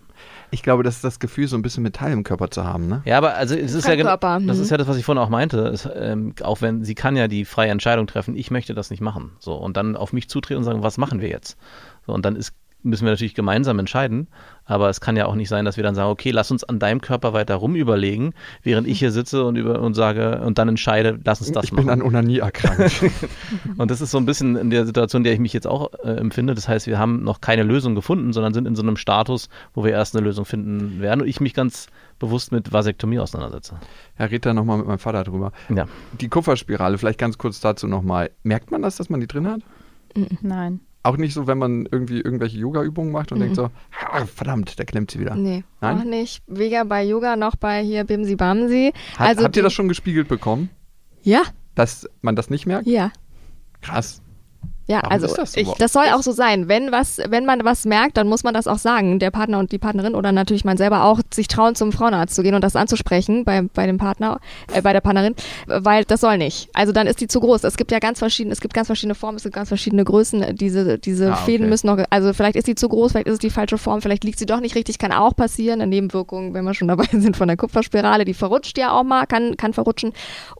C: Ich glaube, das ist das Gefühl, so ein bisschen Metall im Körper zu haben, ne?
D: Ja, aber also es ist ja gen-
E: Fremdkörper,
D: das ist ja das, was ich vorhin auch meinte. Es, ähm, auch wenn sie kann ja die freie Entscheidung treffen, ich möchte das nicht machen. So und dann auf mich zutreten und sagen, was machen wir jetzt? So und dann ist müssen wir natürlich gemeinsam entscheiden, aber es kann ja auch nicht sein, dass wir dann sagen, okay, lass uns an deinem Körper weiter rumüberlegen, während ich hier sitze und über und sage und dann entscheide, lass uns das
C: ich
D: machen.
C: bin an Onanie erkrankt.
D: Und das ist so ein bisschen in der Situation, in der ich mich jetzt auch äh, empfinde. Das heißt, wir haben noch keine Lösung gefunden, sondern sind in so einem Status, wo wir erst eine Lösung finden werden. Und ich mich ganz bewusst mit Vasektomie auseinandersetze.
C: Herr Ritter nochmal mit meinem Vater drüber.
D: Ja.
C: Die Kupferspirale, vielleicht ganz kurz dazu nochmal. Merkt man das, dass man die drin hat?
F: Nein.
C: Auch nicht so, wenn man irgendwie irgendwelche Yoga-Übungen macht und denkt so, "Ah, verdammt, da klemmt sie wieder.
E: Nee,
C: Nein?
E: auch nicht. Weder bei Yoga noch bei hier Bimsi Bamsi.
C: Hat,
E: also
C: habt ihr das schon gespiegelt bekommen,
E: Ja,
C: dass man das nicht merkt?
E: ja.
C: Krass.
E: Ja,
C: Warum
E: also
C: das so
E: ich, das soll auch so sein. Wenn was, wenn man was merkt, dann muss man das auch sagen, der Partner und die Partnerin oder natürlich man selber auch, sich trauen, zum Frauenarzt zu gehen und das anzusprechen bei, bei dem Partner, äh, bei der Partnerin, weil das soll nicht. Also dann ist die zu groß. Es gibt ja ganz verschiedene, es gibt ganz verschiedene Formen, es gibt ganz verschiedene Größen. Diese, diese
C: Ah, okay.
E: Fäden müssen noch, also vielleicht ist sie zu groß, vielleicht ist es die falsche Form, vielleicht liegt sie doch nicht richtig, kann auch passieren. Eine Nebenwirkung, wenn wir schon dabei sind von der Kupferspirale, die verrutscht ja auch mal, kann, kann verrutschen.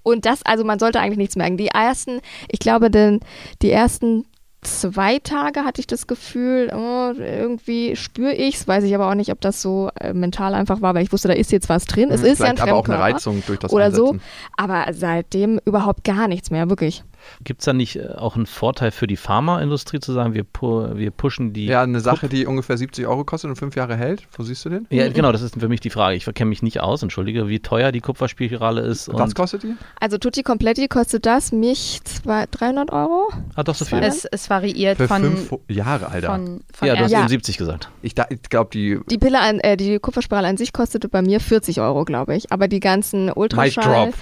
E: Und das, also man sollte eigentlich nichts merken. Die ersten, ich glaube, den, die ersten zwei Tage hatte ich das Gefühl, oh, irgendwie spüre ich's, weiß ich aber auch nicht, ob das so äh, mental einfach war, weil ich wusste, da ist jetzt was drin. Es
C: Hm,
E: ist ja ein
C: vielleicht aber auch eine
E: Fremdkörper
C: Reizung durch das
E: oder so,
C: Einsetzen.
E: aber seitdem überhaupt gar nichts mehr, wirklich.
D: Gibt es da nicht äh, auch einen Vorteil für die Pharmaindustrie zu sagen, wir, pu wir pushen die.
C: Ja, eine Sache, die ungefähr 70 Euro kostet und fünf Jahre hält. Wo siehst du den?
D: Ja, genau, das ist für mich die Frage. Ich kenne mich nicht aus, entschuldige, wie teuer die Kupferspirale ist.
C: Was
D: Und,
C: kostet die?
E: Also Tutti Completi kostet das mich zwei, 300 Euro.
D: ah, doch so viel.
E: Ja.
F: Es, es variiert
C: Für
F: von,
C: fünf Jahre, Alter.
F: von, von
D: Ja, du hast
E: Ja.
D: eben 70 gesagt.
C: ich ich glaube, die
E: Die Pille an, äh, die Kupferspirale an sich kostete bei mir 40 Euro, glaube ich. Aber die ganzen
C: Mic
E: Ultraschall,
C: Drop.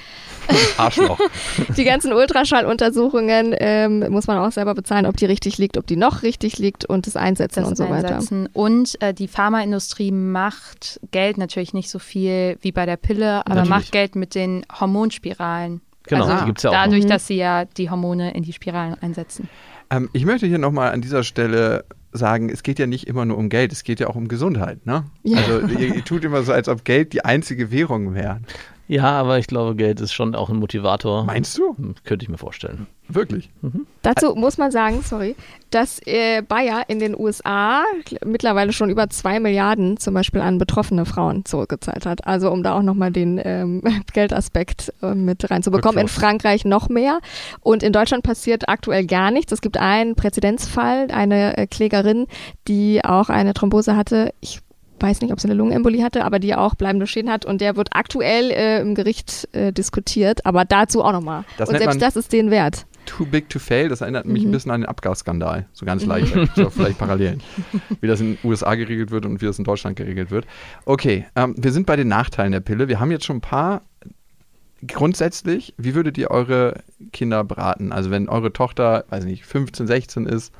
C: Arschloch.
E: die ganzen Ultraschalluntersuchungen ähm, muss man auch selber bezahlen, ob die richtig liegt, ob die noch richtig liegt und das Einsetzen
F: das
E: und so weiter.
F: Einsetzen. Und äh, die Pharmaindustrie macht Geld natürlich nicht so viel wie bei der Pille, aber
D: Natürlich.
F: macht Geld mit den Hormonspiralen.
D: Genau,
F: also
D: die gibt es ja auch.
F: dadurch,
E: Mhm.
F: dass sie ja die Hormone in die Spiralen einsetzen.
C: Ähm, ich möchte hier nochmal an dieser Stelle sagen, es geht ja nicht immer nur um Geld, es geht ja auch um Gesundheit. Ne?
E: Ja.
C: Also ihr, ihr tut immer so, als ob Geld die einzige Währung wäre.
D: Ja, aber ich glaube, Geld ist schon auch ein Motivator.
C: Meinst du?
D: Hm, Könnte ich mir vorstellen.
C: Wirklich?
E: Dazu muss man sagen, sorry, dass äh, Bayer in den USA mittlerweile schon über zwei Milliarden zum Beispiel an betroffene Frauen zurückgezahlt hat. Also um da auch nochmal den ähm, Geldaspekt äh, mit reinzubekommen. In. Frankreich noch mehr. Und in Deutschland passiert aktuell gar nichts. Es gibt einen Präzedenzfall, eine äh, Klägerin, die auch eine Thrombose hatte. Ich weiß nicht, ob sie eine Lungenembolie hatte, aber die auch bleibende Schäden hat und der wird aktuell äh, im Gericht äh, diskutiert, aber dazu auch nochmal. Und selbst das ist den wert.
C: Too big to fail, das erinnert mich
E: Mhm.
C: ein bisschen an den Abgasskandal. So ganz leicht. so vielleicht Parallelen. Wie das in den USA geregelt wird und wie das in Deutschland geregelt wird. Okay, ähm, wir sind bei den Nachteilen der Pille. Wir haben jetzt schon ein paar. Grundsätzlich, wie würdet ihr eure Kinder beraten? Also wenn eure Tochter, weiß nicht, 15, 16 ist,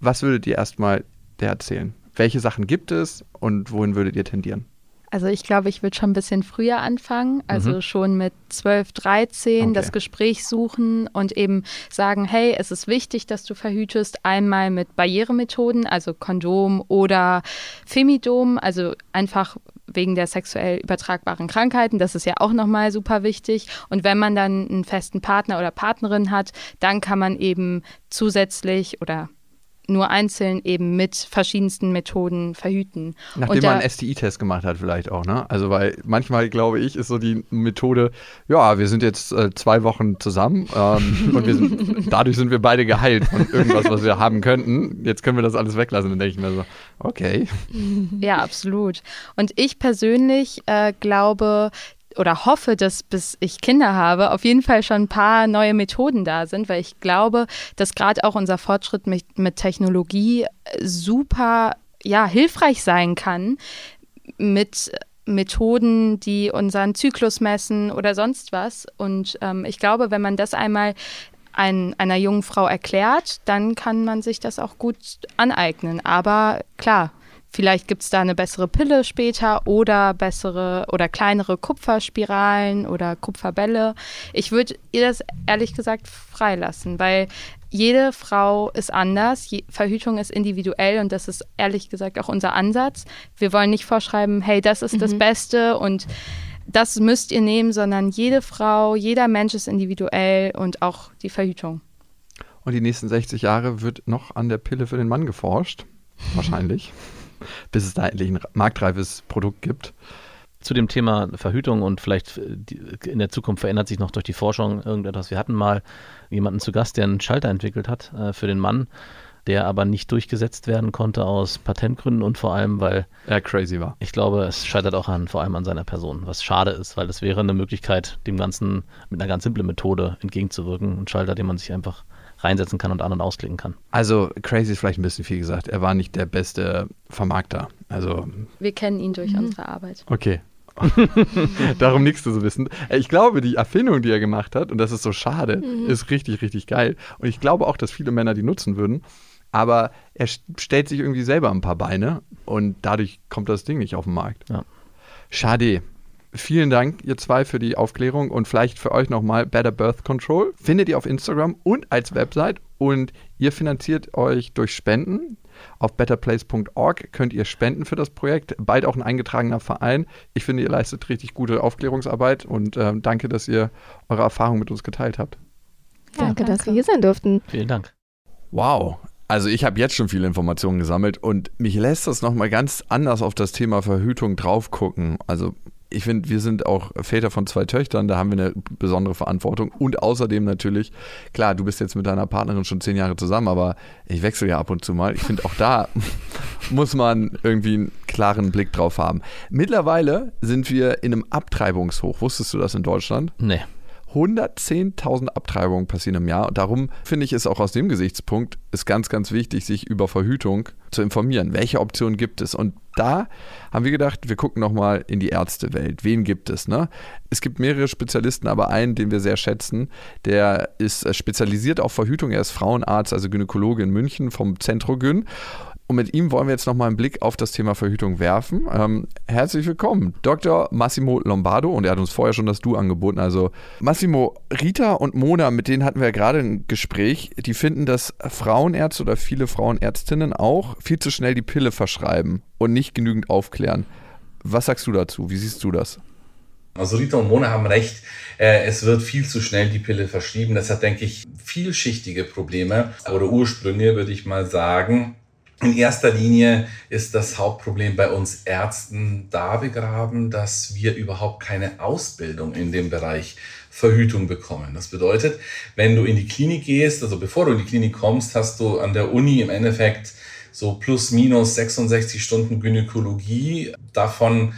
C: was würdet ihr erstmal der erzählen? Welche Sachen gibt es und wohin würdet ihr tendieren?
F: Also ich glaube, ich würde schon ein bisschen früher anfangen, also mhm. schon mit 12, 13 okay. das Gespräch suchen und eben sagen, hey, es ist wichtig, dass du verhütest, einmal mit Barrieremethoden, also Kondom oder Femidom, also einfach wegen der sexuell übertragbaren Krankheiten, das ist ja auch nochmal super wichtig. Und wenn man dann einen festen Partner oder Partnerin hat, dann kann man eben zusätzlich oder nur einzeln eben mit verschiedensten Methoden verhüten.
C: Nachdem man einen STI-Test gemacht hat vielleicht auch, ne? Also weil manchmal, glaube ich, ist so die Methode, ja, wir sind jetzt äh, zwei Wochen zusammen ähm, und sind, dadurch sind wir beide geheilt von irgendwas, was wir haben könnten. Jetzt können wir das alles weglassen. Dann denke ich mir so, okay.
F: Ja, absolut. Und ich persönlich äh, glaube, oder hoffe, dass bis ich Kinder habe, auf jeden Fall schon ein paar neue Methoden da sind, weil ich glaube, dass gerade auch unser Fortschritt mit, mit Technologie super ja, hilfreich sein kann mit Methoden, die unseren Zyklus messen oder sonst was. Und ähm, ich glaube, wenn man das einmal ein, einer jungen Frau erklärt, dann kann man sich das auch gut aneignen. Aber klar, Vielleicht gibt es da eine bessere Pille später oder bessere oder kleinere Kupferspiralen oder Kupferbälle. Ich würde ihr das ehrlich gesagt freilassen, weil jede Frau ist anders, Je Verhütung ist individuell und das ist ehrlich gesagt auch unser Ansatz. Wir wollen nicht vorschreiben, hey, das ist mhm. das Beste und das müsst ihr nehmen, sondern jede Frau, jeder Mensch ist individuell und auch die Verhütung.
C: Und die nächsten 60 Jahre wird noch an der Pille für den Mann geforscht. Wahrscheinlich bis es da endlich ein marktreifes Produkt gibt.
D: Zu dem Thema Verhütung und vielleicht äh, in der Zukunft verändert sich noch durch die Forschung irgendetwas. Wir hatten mal jemanden zu Gast, der einen Schalter entwickelt hat äh, für den Mann, der aber nicht durchgesetzt werden konnte aus Patentgründen und vor allem, weil
C: er crazy war.
D: Ich glaube, es scheitert auch an, vor allem an seiner Person, was schade ist, weil es wäre eine Möglichkeit, dem Ganzen mit einer ganz simplen Methode entgegenzuwirken. Ein Schalter, den man sich einfach reinsetzen kann und an- und ausklicken kann.
C: Also crazy ist vielleicht ein bisschen viel gesagt. Er war nicht der beste Vermarkter. Also
F: wir kennen ihn durch mhm. unsere Arbeit.
C: Okay. Darum nichts zu wissen. Ich glaube, die Erfindung, die er gemacht hat, und das ist so schade, mhm. ist richtig, richtig geil. Und ich glaube auch, dass viele Männer die nutzen würden. Aber er stellt sich irgendwie selber ein paar Beine und dadurch kommt das Ding nicht auf den Markt. Ja. Schade. Vielen Dank, ihr zwei, für die Aufklärung und vielleicht für euch nochmal Better Birth Control. Findet ihr auf Instagram und als Website und ihr finanziert euch durch Spenden. Auf betterplace.org könnt ihr spenden für das Projekt. Bald auch ein eingetragener Verein. Ich finde, ihr leistet richtig gute Aufklärungsarbeit und äh, danke, dass ihr eure Erfahrung mit uns geteilt habt.
E: Ja, danke, danke, dass wir hier sein durften.
D: Vielen Dank.
C: Wow. Also ich habe jetzt schon viele Informationen gesammelt und mich lässt das nochmal ganz anders auf das Thema Verhütung drauf gucken. Also ich finde, wir sind auch Väter von zwei Töchtern, da haben wir eine besondere Verantwortung. Und außerdem natürlich, klar, du bist jetzt mit deiner Partnerin schon zehn Jahre zusammen, aber ich wechsle ja ab und zu mal. Ich finde, auch da muss man irgendwie einen klaren Blick drauf haben. Mittlerweile sind wir in einem Abtreibungshoch. Wusstest du das in Deutschland?
D: Nee.
C: 110.000 Abtreibungen passieren im Jahr. Und darum finde ich es auch aus dem Gesichtspunkt ist ganz, ganz wichtig, sich über Verhütung zu informieren. Welche Optionen gibt es? Und da haben wir gedacht, wir gucken nochmal in die Ärztewelt. Wen gibt es? Ne? Es gibt mehrere Spezialisten, aber einen, den wir sehr schätzen, der ist spezialisiert auf Verhütung. Er ist Frauenarzt, also Gynäkologe in München vom Zentrogyn. Und mit ihm wollen wir jetzt nochmal einen Blick auf das Thema Verhütung werfen. Ähm, herzlich willkommen, Dr. Massimo Lombardo. Und er hat uns vorher schon das Du angeboten. Also Massimo, Rita und Mona, mit denen hatten wir ja gerade ein Gespräch. Die finden, dass Frauenärzte oder viele Frauenärztinnen auch viel zu schnell die Pille verschreiben und nicht genügend aufklären. Was sagst du dazu? Wie siehst du das?
G: Also Rita und Mona haben recht, äh, es wird viel zu schnell die Pille verschrieben. Das hat, denke ich, vielschichtige Probleme oder Ursprünge, würde ich mal sagen. In erster Linie ist das Hauptproblem bei uns Ärzten da begraben, dass wir überhaupt keine Ausbildung in dem Bereich Verhütung bekommen. Das bedeutet, wenn du in die Klinik gehst, also bevor du in die Klinik kommst, hast du an der Uni im Endeffekt so plus minus 66 Stunden Gynäkologie, davon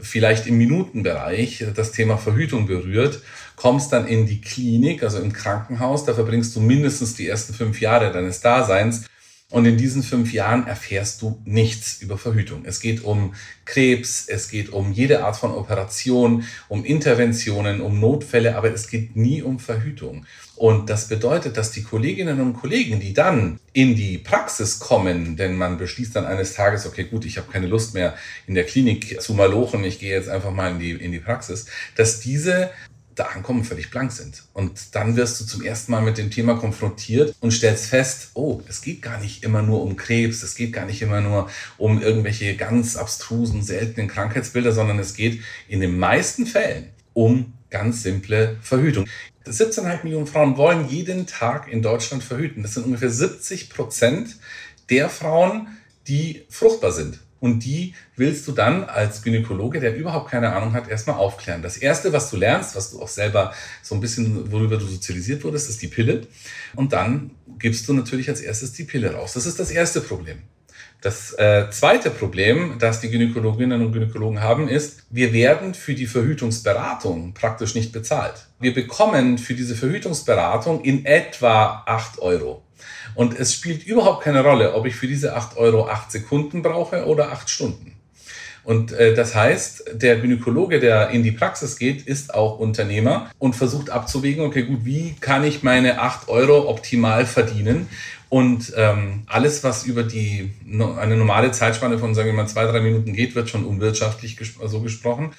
G: vielleicht im Minutenbereich das Thema Verhütung berührt, kommst dann in die Klinik, also im Krankenhaus, da verbringst du mindestens die ersten fünf Jahre deines Daseins Und in diesen fünf Jahren erfährst du nichts über Verhütung. Es geht um Krebs, es geht um jede Art von Operation, um Interventionen, um Notfälle, aber es geht nie um Verhütung. Und das bedeutet, dass die Kolleginnen und Kollegen, die dann in die Praxis kommen, denn man beschließt dann eines Tages, okay, gut, ich habe keine Lust mehr in der Klinik zu malochen, ich gehe jetzt einfach mal in die, in die Praxis, dass diese da ankommen, völlig blank sind. Und dann wirst du zum ersten Mal mit dem Thema konfrontiert und stellst fest, oh, es geht gar nicht immer nur um Krebs, es geht gar nicht immer nur um irgendwelche ganz abstrusen, seltenen Krankheitsbilder, sondern es geht in den meisten Fällen um ganz simple Verhütung. 17,5 Millionen Frauen wollen jeden Tag in Deutschland verhüten. Das sind ungefähr 70 Prozent der Frauen, die fruchtbar sind. Und die willst du dann als Gynäkologe, der überhaupt keine Ahnung hat, erstmal aufklären. Das Erste, was du lernst, was du auch selber so ein bisschen, worüber du sozialisiert wurdest, ist die Pille. Und dann gibst du natürlich als erstes die Pille raus. Das ist das erste Problem. Das äh, zweite Problem, das die Gynäkologinnen und Gynäkologen haben, ist, wir werden für die Verhütungsberatung praktisch nicht bezahlt. Wir bekommen für diese Verhütungsberatung in etwa acht Euro. Und es spielt überhaupt keine Rolle, ob ich für diese 8 Euro 8 Sekunden brauche oder 8 Stunden. Und äh, das heißt, der Gynäkologe, der in die Praxis geht, ist auch Unternehmer und versucht abzuwägen, okay, gut, wie kann ich meine 8 Euro optimal verdienen? Und ähm, alles, was über die eine normale Zeitspanne von, sagen wir mal, zwei, drei Minuten geht, wird schon unwirtschaftlich ges so gesprochen.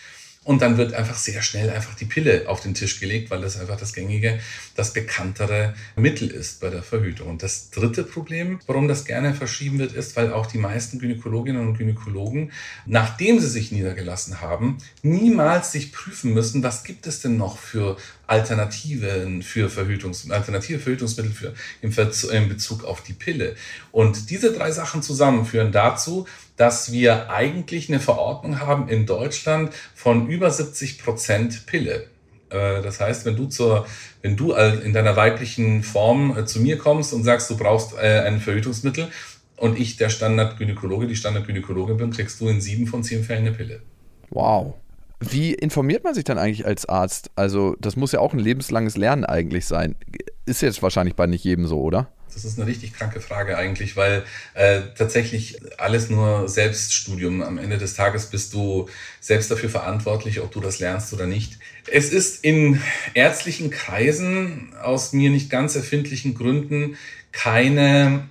G: Und dann wird einfach sehr schnell einfach die Pille auf den Tisch gelegt, weil das einfach das gängige, das bekanntere Mittel ist bei der Verhütung. Und das dritte Problem, warum das gerne verschrieben wird, ist, weil auch die meisten Gynäkologinnen und Gynäkologen, nachdem sie sich niedergelassen haben, niemals sich prüfen müssen, was gibt es denn noch für Alternativen für Verhütungs alternative Verhütungsmittel für, im, in Bezug auf die Pille. Und diese drei Sachen zusammen führen dazu, dass wir eigentlich eine Verordnung haben in Deutschland von über 70 Prozent Pille. Äh, das heißt, wenn du zur, wenn du in deiner weiblichen Form äh, zu mir kommst und sagst, du brauchst äh, ein Verhütungsmittel und ich der Standardgynäkologe, die Standardgynäkologin bin, kriegst du in sieben von zehn Fällen eine Pille.
C: Wow. Wie informiert man sich dann eigentlich als Arzt? Also, das muss ja auch ein lebenslanges Lernen eigentlich sein. Ist jetzt wahrscheinlich bei nicht jedem so, oder?
G: Das ist eine richtig kranke Frage eigentlich, weil äh, tatsächlich alles nur Selbststudium. Am Ende des Tages bist du selbst dafür verantwortlich, ob du das lernst oder nicht. Es ist in ärztlichen Kreisen aus mir nicht ganz erfindlichen Gründen keine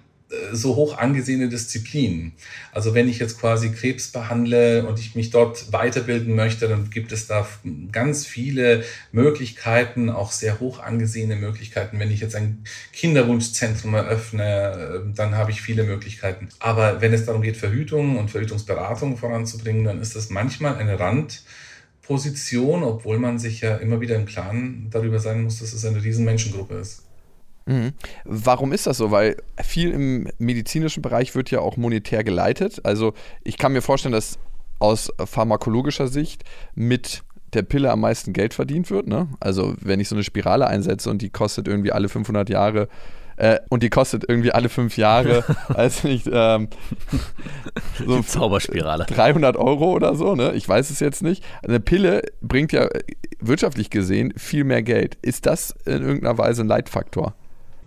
G: so hoch angesehene Disziplin. Also wenn ich jetzt quasi Krebs behandle und ich mich dort weiterbilden möchte, dann gibt es da ganz viele Möglichkeiten, auch sehr hoch angesehene Möglichkeiten. Wenn ich jetzt ein Kinderwunschzentrum eröffne, äh, dann habe ich viele Möglichkeiten. Aber wenn es darum geht, Verhütung und Verhütungsberatung voranzubringen, dann ist das manchmal eine Randposition, obwohl man sich ja immer wieder im Klaren darüber sein muss, dass es eine riesen Menschengruppe ist.
C: Mhm. Warum ist das so? Weil viel im medizinischen Bereich wird ja auch monetär geleitet. Also ich kann mir vorstellen, dass aus pharmakologischer Sicht mit der Pille am meisten Geld verdient wird. Ne? Also wenn ich so eine Spirale einsetze und die kostet irgendwie alle 500 Jahre äh, und die kostet irgendwie alle fünf Jahre, weiß nicht, ähm,
D: so Zauberspirale.
C: 300 Euro oder so, ne? Ich weiß es jetzt nicht. Eine Pille bringt ja wirtschaftlich gesehen viel mehr Geld. Ist das in irgendeiner Weise ein Leitfaktor?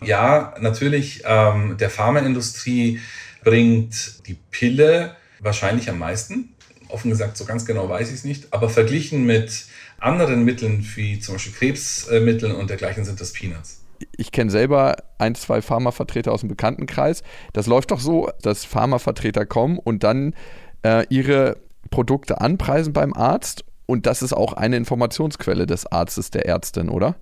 G: Ja, natürlich, ähm, der Pharmaindustrie bringt die Pille wahrscheinlich am meisten. Offen gesagt, so ganz genau weiß ich es nicht. Aber verglichen mit anderen Mitteln wie zum Beispiel Krebsmitteln und dergleichen sind das Peanuts.
C: Ich kenne selber ein, zwei Pharmavertreter aus dem Bekanntenkreis. Das läuft doch so, dass Pharmavertreter kommen und dann äh, ihre Produkte anpreisen beim Arzt. Und das ist auch eine Informationsquelle des Arztes, der Ärztin, oder?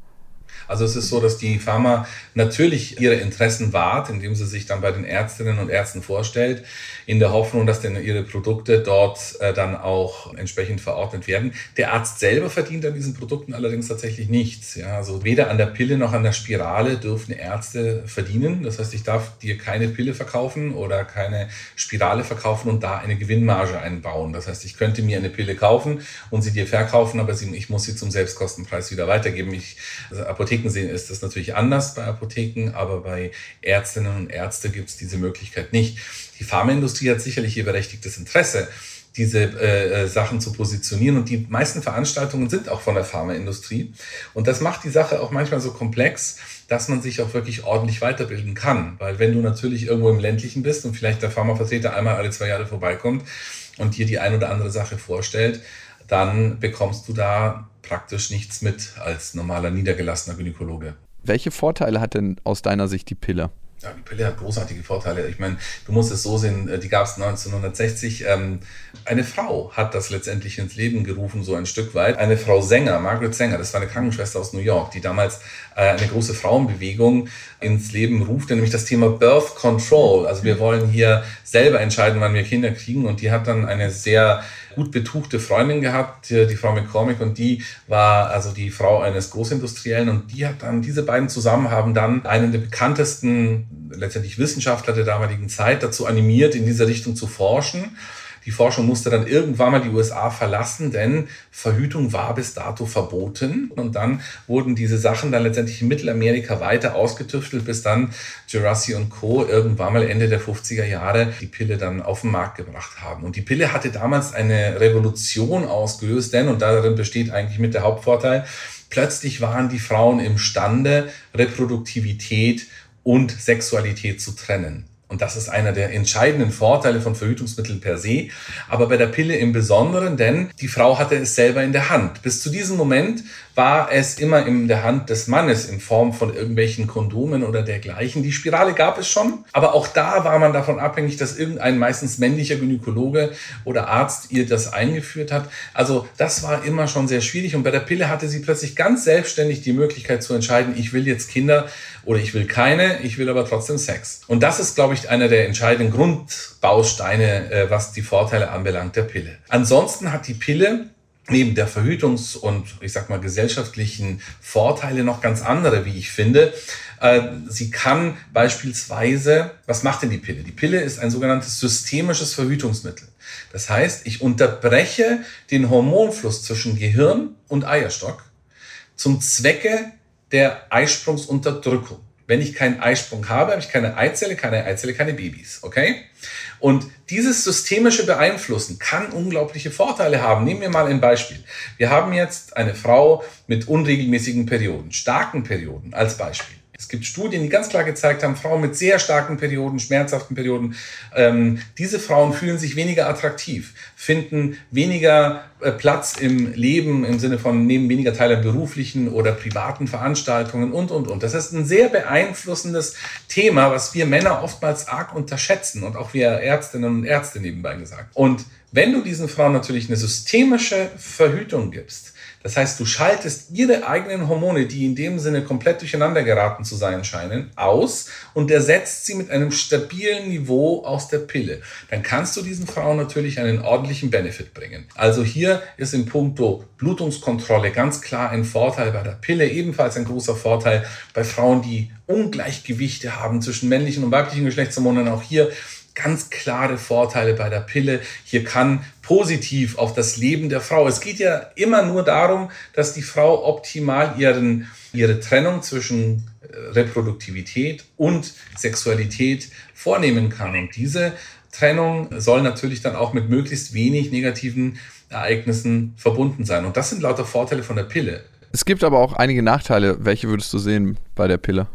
G: Also es ist so, dass die Pharma natürlich ihre Interessen wahrt, indem sie sich dann bei den Ärztinnen und Ärzten vorstellt, in der Hoffnung, dass denn ihre Produkte dort äh, dann auch entsprechend verordnet werden. Der Arzt selber verdient an diesen Produkten allerdings tatsächlich nichts. Ja, also weder an der Pille noch an der Spirale dürfen Ärzte verdienen. Das heißt, ich darf dir keine Pille verkaufen oder keine Spirale verkaufen und da eine Gewinnmarge einbauen. Das heißt, ich könnte mir eine Pille kaufen und sie dir verkaufen, aber ich muss sie zum Selbstkostenpreis wieder weitergeben. Ich, also Apotheken sehen ist das natürlich anders bei Apotheken, aber bei Ärztinnen und Ärzten gibt es diese Möglichkeit nicht. Die Pharmaindustrie hat sicherlich ihr berechtigtes Interesse, diese äh, äh, Sachen zu positionieren. Und die meisten Veranstaltungen sind auch von der Pharmaindustrie. Und das macht die Sache auch manchmal so komplex, dass man sich auch wirklich ordentlich weiterbilden kann. Weil wenn du natürlich irgendwo im ländlichen bist und vielleicht der Pharmavertreter einmal alle zwei Jahre vorbeikommt und dir die ein oder andere Sache vorstellt, dann bekommst du da praktisch nichts mit als normaler niedergelassener Gynäkologe.
C: Welche Vorteile hat denn aus deiner Sicht die Pille?
G: Ja, die Pille hat großartige Vorteile. Ich meine, du musst es so sehen, äh, die gab es 1960. Ähm, eine Frau hat das letztendlich ins Leben gerufen, so ein Stück weit. Eine Frau Sänger, Margaret Sänger, das war eine Krankenschwester aus New York, die damals äh, eine große Frauenbewegung ins Leben ruft, nämlich das Thema Birth Control. Also wir wollen hier selber entscheiden, wann wir Kinder kriegen. Und die hat dann eine sehr gut betuchte Freundin gehabt, die Frau McCormick, und die war also die Frau eines Großindustriellen und die hat dann, diese beiden zusammen haben dann einen der bekanntesten, letztendlich Wissenschaftler der damaligen Zeit dazu animiert, in dieser Richtung zu forschen. Die Forschung musste dann irgendwann mal die USA verlassen, denn Verhütung war bis dato verboten. Und dann wurden diese Sachen dann letztendlich in Mittelamerika weiter ausgetüftelt, bis dann Jurassic und Co. irgendwann mal Ende der 50er Jahre die Pille dann auf den Markt gebracht haben. Und die Pille hatte damals eine Revolution ausgelöst, denn, und darin besteht eigentlich mit der Hauptvorteil, plötzlich waren die Frauen imstande, Reproduktivität und Sexualität zu trennen. Und das ist einer der entscheidenden Vorteile von Verhütungsmitteln per se, aber bei der Pille im Besonderen, denn die Frau hatte es selber in der Hand. Bis zu diesem Moment war es immer in der Hand des Mannes in Form von irgendwelchen Kondomen oder dergleichen. Die Spirale gab es schon, aber auch da war man davon abhängig, dass irgendein meistens männlicher Gynäkologe oder Arzt ihr das eingeführt hat. Also das war immer schon sehr schwierig und bei der Pille hatte sie plötzlich ganz selbstständig die Möglichkeit zu entscheiden, ich will jetzt Kinder oder ich will keine, ich will aber trotzdem Sex. Und das ist, glaube ich, einer der entscheidenden Grundbausteine, äh, was die Vorteile anbelangt der Pille. Ansonsten hat die Pille neben der Verhütungs- und ich sag mal gesellschaftlichen Vorteile noch ganz andere, wie ich finde. Äh, sie kann beispielsweise, was macht denn die Pille? Die Pille ist ein sogenanntes systemisches Verhütungsmittel. Das heißt, ich unterbreche den Hormonfluss zwischen Gehirn und Eierstock zum Zwecke der Eisprungsunterdrückung. Wenn ich keinen Eisprung habe, habe ich keine Eizelle, keine Eizelle, keine Babys. Okay? Und dieses systemische Beeinflussen kann unglaubliche Vorteile haben. Nehmen wir mal ein Beispiel. Wir haben jetzt eine Frau mit unregelmäßigen Perioden, starken Perioden als Beispiel. Es gibt Studien, die ganz klar gezeigt haben, Frauen mit sehr starken Perioden, schmerzhaften Perioden, ähm, diese Frauen fühlen sich weniger attraktiv, finden weniger äh, Platz im Leben im Sinne von nehmen weniger Teil an beruflichen oder privaten Veranstaltungen und, und, und. Das ist ein sehr beeinflussendes Thema, was wir Männer oftmals arg unterschätzen und auch wir Ärztinnen und Ärzte nebenbei gesagt. Und wenn du diesen Frauen natürlich eine systemische Verhütung gibst, das heißt, du schaltest ihre eigenen Hormone, die in dem Sinne komplett durcheinander geraten zu sein scheinen, aus und ersetzt sie mit einem stabilen Niveau aus der Pille. Dann kannst du diesen Frauen natürlich einen ordentlichen Benefit bringen. Also hier ist in puncto Blutungskontrolle ganz klar ein Vorteil bei der Pille, ebenfalls ein großer Vorteil bei Frauen, die Ungleichgewichte haben zwischen männlichen und weiblichen Geschlechtshormonen. Auch hier ganz klare Vorteile bei der Pille. Hier kann positiv auf das Leben der Frau. Es geht ja immer nur darum, dass die Frau optimal ihren, ihre Trennung zwischen äh, Reproduktivität und Sexualität vornehmen kann. Und diese Trennung soll natürlich dann auch mit möglichst wenig negativen Ereignissen verbunden sein. Und das sind lauter Vorteile von der Pille.
C: Es gibt aber auch einige Nachteile. Welche würdest du sehen bei der Pille?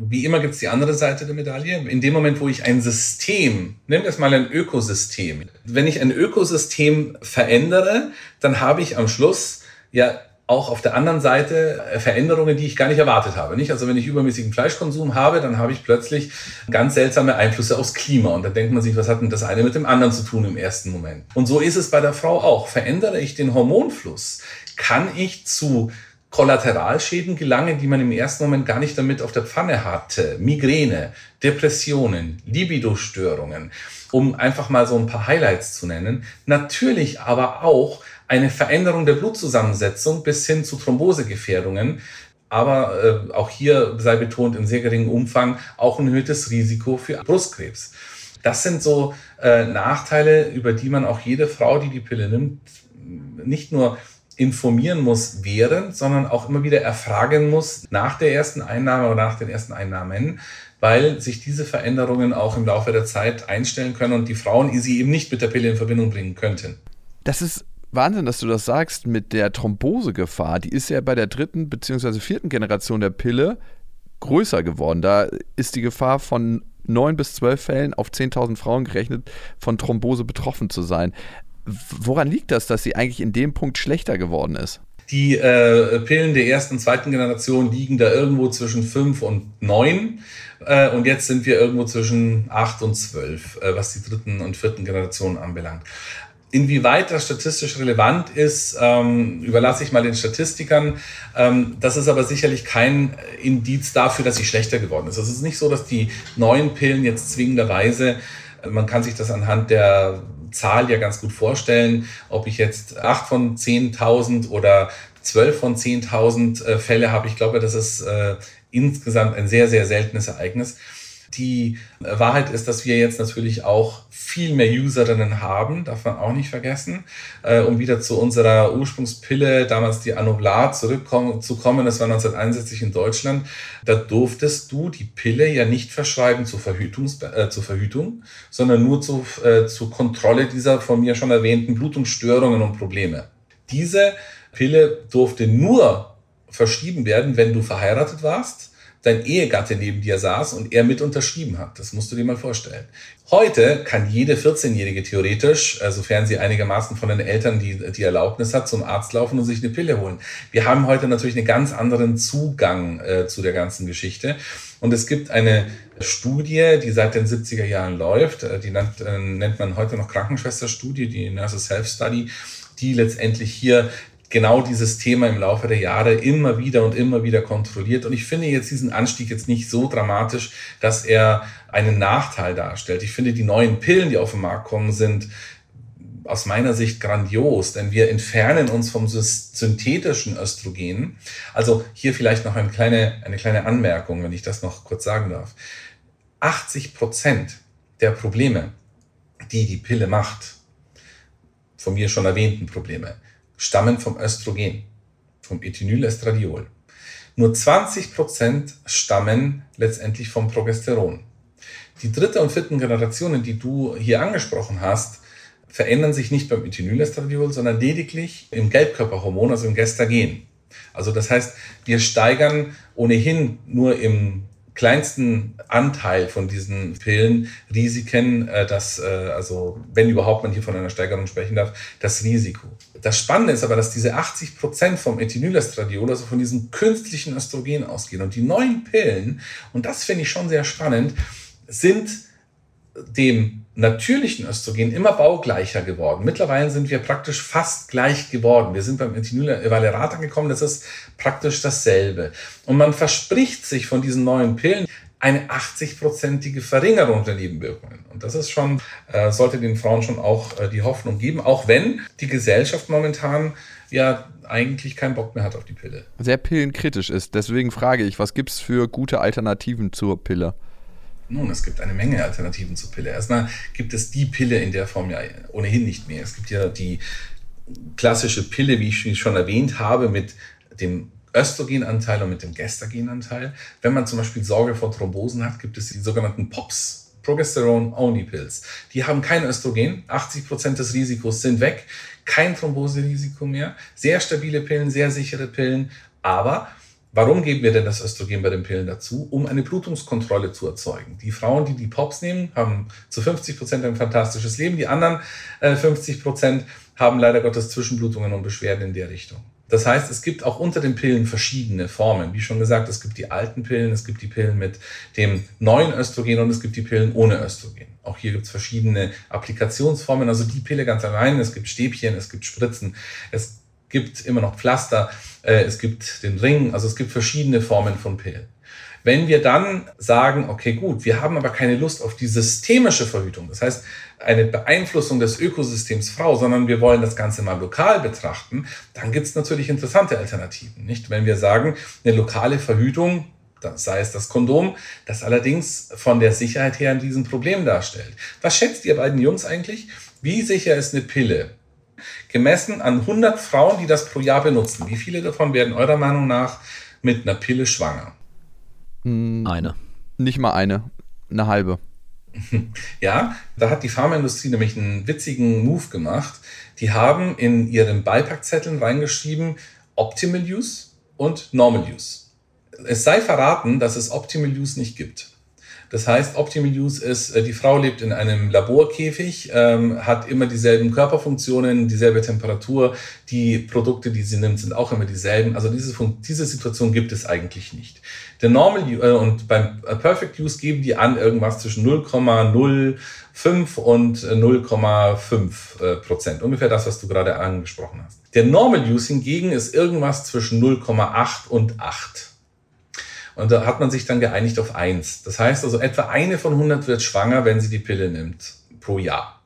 G: Wie immer gibt es die andere Seite der Medaille. In dem Moment, wo ich ein System, wir es mal ein Ökosystem, wenn ich ein Ökosystem verändere, dann habe ich am Schluss ja auch auf der anderen Seite Veränderungen, die ich gar nicht erwartet habe. Nicht? Also wenn ich übermäßigen Fleischkonsum habe, dann habe ich plötzlich ganz seltsame Einflüsse aufs Klima. Und dann denkt man sich, was hat denn das eine mit dem anderen zu tun im ersten Moment? Und so ist es bei der Frau auch. Verändere ich den Hormonfluss, kann ich zu Kollateralschäden gelangen, die man im ersten Moment gar nicht damit auf der Pfanne hatte. Migräne, Depressionen, Libidostörungen, um einfach mal so ein paar Highlights zu nennen. Natürlich aber auch eine Veränderung der Blutzusammensetzung bis hin zu Thrombosegefährdungen. Aber äh, auch hier sei betont in sehr geringem Umfang auch ein erhöhtes Risiko für Brustkrebs. Das sind so äh, Nachteile, über die man auch jede Frau, die die Pille nimmt, nicht nur informieren muss während, sondern auch immer wieder erfragen muss nach der ersten Einnahme oder nach den ersten Einnahmen, weil sich diese Veränderungen auch im Laufe der Zeit einstellen können und die Frauen sie eben nicht mit der Pille in Verbindung bringen könnten.
C: Das ist Wahnsinn, dass du das sagst mit der Thrombosegefahr. Die ist ja bei der dritten bzw. vierten Generation der Pille größer geworden. Da ist die Gefahr von neun bis zwölf Fällen auf 10.000 Frauen gerechnet, von Thrombose betroffen zu sein. Woran liegt das, dass sie eigentlich in dem Punkt schlechter geworden ist?
G: Die äh, Pillen der ersten und zweiten Generation liegen da irgendwo zwischen fünf und neun. Äh, und jetzt sind wir irgendwo zwischen acht und zwölf, äh, was die dritten und vierten Generationen anbelangt. Inwieweit das statistisch relevant ist, ähm, überlasse ich mal den Statistikern. Ähm, das ist aber sicherlich kein Indiz dafür, dass sie schlechter geworden ist. Es ist nicht so, dass die neuen Pillen jetzt zwingenderweise, man kann sich das anhand der Zahl ja ganz gut vorstellen, ob ich jetzt acht von 10.000 oder zwölf von 10.000 äh, Fälle habe. Ich glaube, das ist äh, insgesamt ein sehr, sehr seltenes Ereignis. Die Wahrheit ist, dass wir jetzt natürlich auch viel mehr Userinnen haben, darf man auch nicht vergessen. Äh, um wieder zu unserer Ursprungspille, damals die Anoblat, zurückzukommen, das war 1961 in Deutschland, da durftest du die Pille ja nicht verschreiben zur, Verhütungs äh, zur Verhütung, sondern nur zu, äh, zur Kontrolle dieser von mir schon erwähnten Blutungsstörungen und Probleme. Diese Pille durfte nur verschrieben werden, wenn du verheiratet warst dein Ehegatte neben dir saß und er mit unterschrieben hat. Das musst du dir mal vorstellen. Heute kann jede 14-Jährige theoretisch, äh, sofern sie einigermaßen von den Eltern die, die Erlaubnis hat, zum Arzt laufen und sich eine Pille holen. Wir haben heute natürlich einen ganz anderen Zugang äh, zu der ganzen Geschichte. Und es gibt eine Studie, die seit den 70er Jahren läuft, äh, die nennt, äh, nennt man heute noch Krankenschwesterstudie, die Nurses Health Study, die letztendlich hier genau dieses Thema im Laufe der Jahre immer wieder und immer wieder kontrolliert. Und ich finde jetzt diesen Anstieg jetzt nicht so dramatisch, dass er einen Nachteil darstellt. Ich finde, die neuen Pillen, die auf den Markt kommen, sind aus meiner Sicht grandios, denn wir entfernen uns vom synthetischen Östrogen. Also hier vielleicht noch eine kleine, eine kleine Anmerkung, wenn ich das noch kurz sagen darf. 80 Prozent der Probleme, die die Pille macht, von mir schon erwähnten Probleme, stammen vom Östrogen, vom Ethinylestradiol. Nur 20 Prozent stammen letztendlich vom Progesteron. Die dritte und vierten Generationen, die du hier angesprochen hast, verändern sich nicht beim Ethinylestradiol, sondern lediglich im Gelbkörperhormon, also im Gestagen. Also das heißt, wir steigern ohnehin nur im kleinsten Anteil von diesen Pillen Risiken, äh, dass, äh, also wenn überhaupt man hier von einer Steigerung sprechen darf, das Risiko. Das Spannende ist aber, dass diese 80 Prozent vom Ethinylestradiol, also von diesem künstlichen Östrogen ausgehen. Und die neuen Pillen, und das finde ich schon sehr spannend, sind dem natürlichen Östrogen immer baugleicher geworden. Mittlerweile sind wir praktisch fast gleich geworden. Wir sind beim Ethinyl angekommen, das ist praktisch dasselbe. Und man verspricht sich von diesen neuen Pillen eine 80-prozentige Verringerung der Nebenwirkungen. Und das ist schon, äh, sollte den Frauen schon auch äh, die Hoffnung geben, auch wenn die Gesellschaft momentan ja eigentlich keinen Bock mehr hat auf die Pille.
C: Sehr pillenkritisch ist. Deswegen frage ich, was gibt es für gute Alternativen zur Pille?
G: Nun, es gibt eine Menge Alternativen zur Pille. Erstmal gibt es die Pille in der Form ja ohnehin nicht mehr. Es gibt ja die klassische Pille, wie ich schon erwähnt habe, mit dem Östrogenanteil und mit dem Gestagenanteil. Wenn man zum Beispiel Sorge vor Thrombosen hat, gibt es die sogenannten POPs, Progesterone-Only Pills. Die haben kein Östrogen, 80 Prozent des Risikos sind weg, kein Thromboserisiko mehr, sehr stabile Pillen, sehr sichere Pillen, aber Warum geben wir denn das Östrogen bei den Pillen dazu? Um eine Blutungskontrolle zu erzeugen. Die Frauen, die die POPs nehmen, haben zu 50 Prozent ein fantastisches Leben. Die anderen äh, 50 Prozent haben leider Gottes Zwischenblutungen und Beschwerden in der Richtung. Das heißt, es gibt auch unter den Pillen verschiedene Formen. Wie schon gesagt, es gibt die alten Pillen, es gibt die Pillen mit dem neuen Östrogen und es gibt die Pillen ohne Östrogen. Auch hier gibt es verschiedene Applikationsformen. Also die Pille ganz allein, es gibt Stäbchen, es gibt Spritzen, es gibt immer noch Pflaster, äh, es gibt den Ring, also es gibt verschiedene Formen von Pillen. Wenn wir dann sagen, okay, gut, wir haben aber keine Lust auf die systemische Verhütung, das heißt eine Beeinflussung des Ökosystems Frau, sondern wir wollen das Ganze mal lokal betrachten, dann gibt es natürlich interessante Alternativen. Nicht, wenn wir sagen, eine lokale Verhütung, sei es das Kondom, das allerdings von der Sicherheit her ein Riesenproblem darstellt. Was schätzt ihr beiden Jungs eigentlich? Wie sicher ist eine Pille? Gemessen an 100 Frauen, die das pro Jahr benutzen. Wie viele davon werden eurer Meinung nach mit einer Pille schwanger?
D: Eine.
C: Nicht mal eine, eine halbe.
G: Ja, da hat die Pharmaindustrie nämlich einen witzigen Move gemacht. Die haben in ihren Beipackzetteln reingeschrieben Optimal Use und Normal Use. Es sei verraten, dass es Optimal Use nicht gibt. Das heißt, Optimal Use ist, äh, die Frau lebt in einem Laborkäfig, ähm, hat immer dieselben Körperfunktionen, dieselbe Temperatur, die Produkte, die sie nimmt, sind auch immer dieselben. Also diese, diese Situation gibt es eigentlich nicht. Der Normal äh, und beim äh, Perfect Use geben die an irgendwas zwischen 0,05 und 0,5 äh, Prozent. Ungefähr das, was du gerade angesprochen hast. Der Normal Use hingegen ist irgendwas zwischen 0,8 und 8. Und da hat man sich dann geeinigt auf eins. Das heißt also, etwa eine von 100 wird schwanger, wenn sie die Pille nimmt pro Jahr.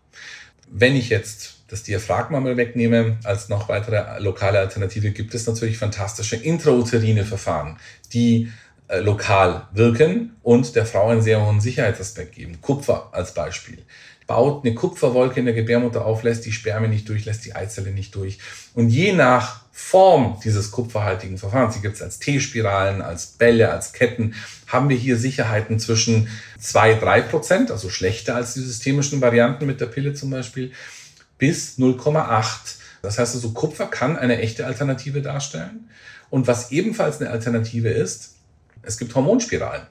G: Wenn ich jetzt das Diaphragma mal wegnehme, als noch weitere lokale Alternative, gibt es natürlich fantastische intrauterine Verfahren, die äh, lokal wirken und der Frau einen sehr hohen Sicherheitsaspekt geben. Kupfer als Beispiel baut eine Kupferwolke in der Gebärmutter auf, lässt die Spermien nicht durch, lässt die Eizelle nicht durch. Und je nach Form dieses kupferhaltigen Verfahrens, die gibt es als T-Spiralen, als Bälle, als Ketten, haben wir hier Sicherheiten zwischen 2-3 Prozent, also schlechter als die systemischen Varianten mit der Pille zum Beispiel, bis 0,8. Das heißt also, Kupfer kann eine echte Alternative darstellen. Und was ebenfalls eine Alternative ist, es gibt Hormonspiralen.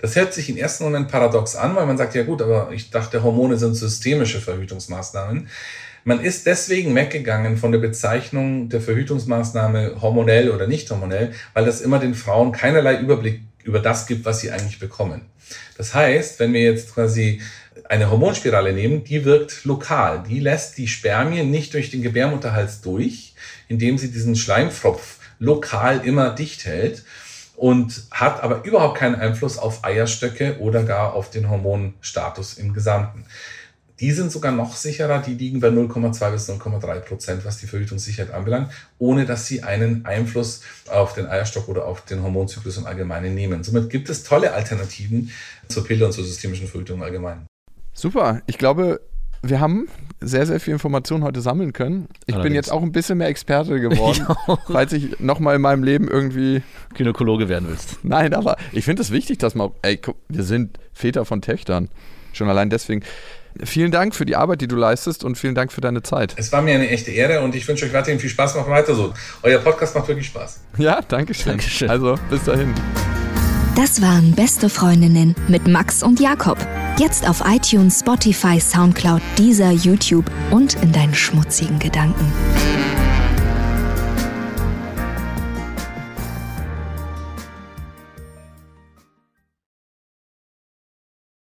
G: Das hört sich im ersten Moment paradox an, weil man sagt, ja gut, aber ich dachte, Hormone sind systemische Verhütungsmaßnahmen. Man ist deswegen weggegangen von der Bezeichnung der Verhütungsmaßnahme hormonell oder nicht hormonell, weil das immer den Frauen keinerlei Überblick über das gibt, was sie eigentlich bekommen. Das heißt, wenn wir jetzt quasi eine Hormonspirale nehmen, die wirkt lokal. Die lässt die Spermien nicht durch den Gebärmutterhals durch, indem sie diesen Schleimfropf lokal immer dicht hält und hat aber überhaupt keinen Einfluss auf Eierstöcke oder gar auf den Hormonstatus im Gesamten. Die sind sogar noch sicherer, die liegen bei 0,2 bis 0,3 Prozent, was die Verhütungssicherheit anbelangt, ohne dass sie einen Einfluss auf den Eierstock oder auf den Hormonzyklus im Allgemeinen nehmen. Somit gibt es tolle Alternativen zur Pille und zur systemischen Verhütung im Allgemeinen.
C: Super, ich glaube, wir haben sehr, sehr viel Informationen heute sammeln können. Ich
D: Allerdings.
C: bin jetzt auch ein bisschen mehr Experte geworden, falls ich nochmal in meinem Leben irgendwie.
D: Gynäkologe werden willst.
C: Nein, aber ich finde es wichtig, dass man. Ey, guck, wir sind Väter von Töchtern. Schon allein deswegen. Vielen Dank für die Arbeit, die du leistest und vielen Dank für deine Zeit.
G: Es war mir eine echte Ehre und ich wünsche euch weiterhin viel Spaß. Macht weiter so. Euer Podcast macht wirklich Spaß.
C: Ja, danke schön.
D: Dankeschön.
C: Also, bis dahin.
A: Das waren Beste Freundinnen mit Max und Jakob. Jetzt auf iTunes, Spotify, Soundcloud, dieser YouTube und in deinen schmutzigen Gedanken.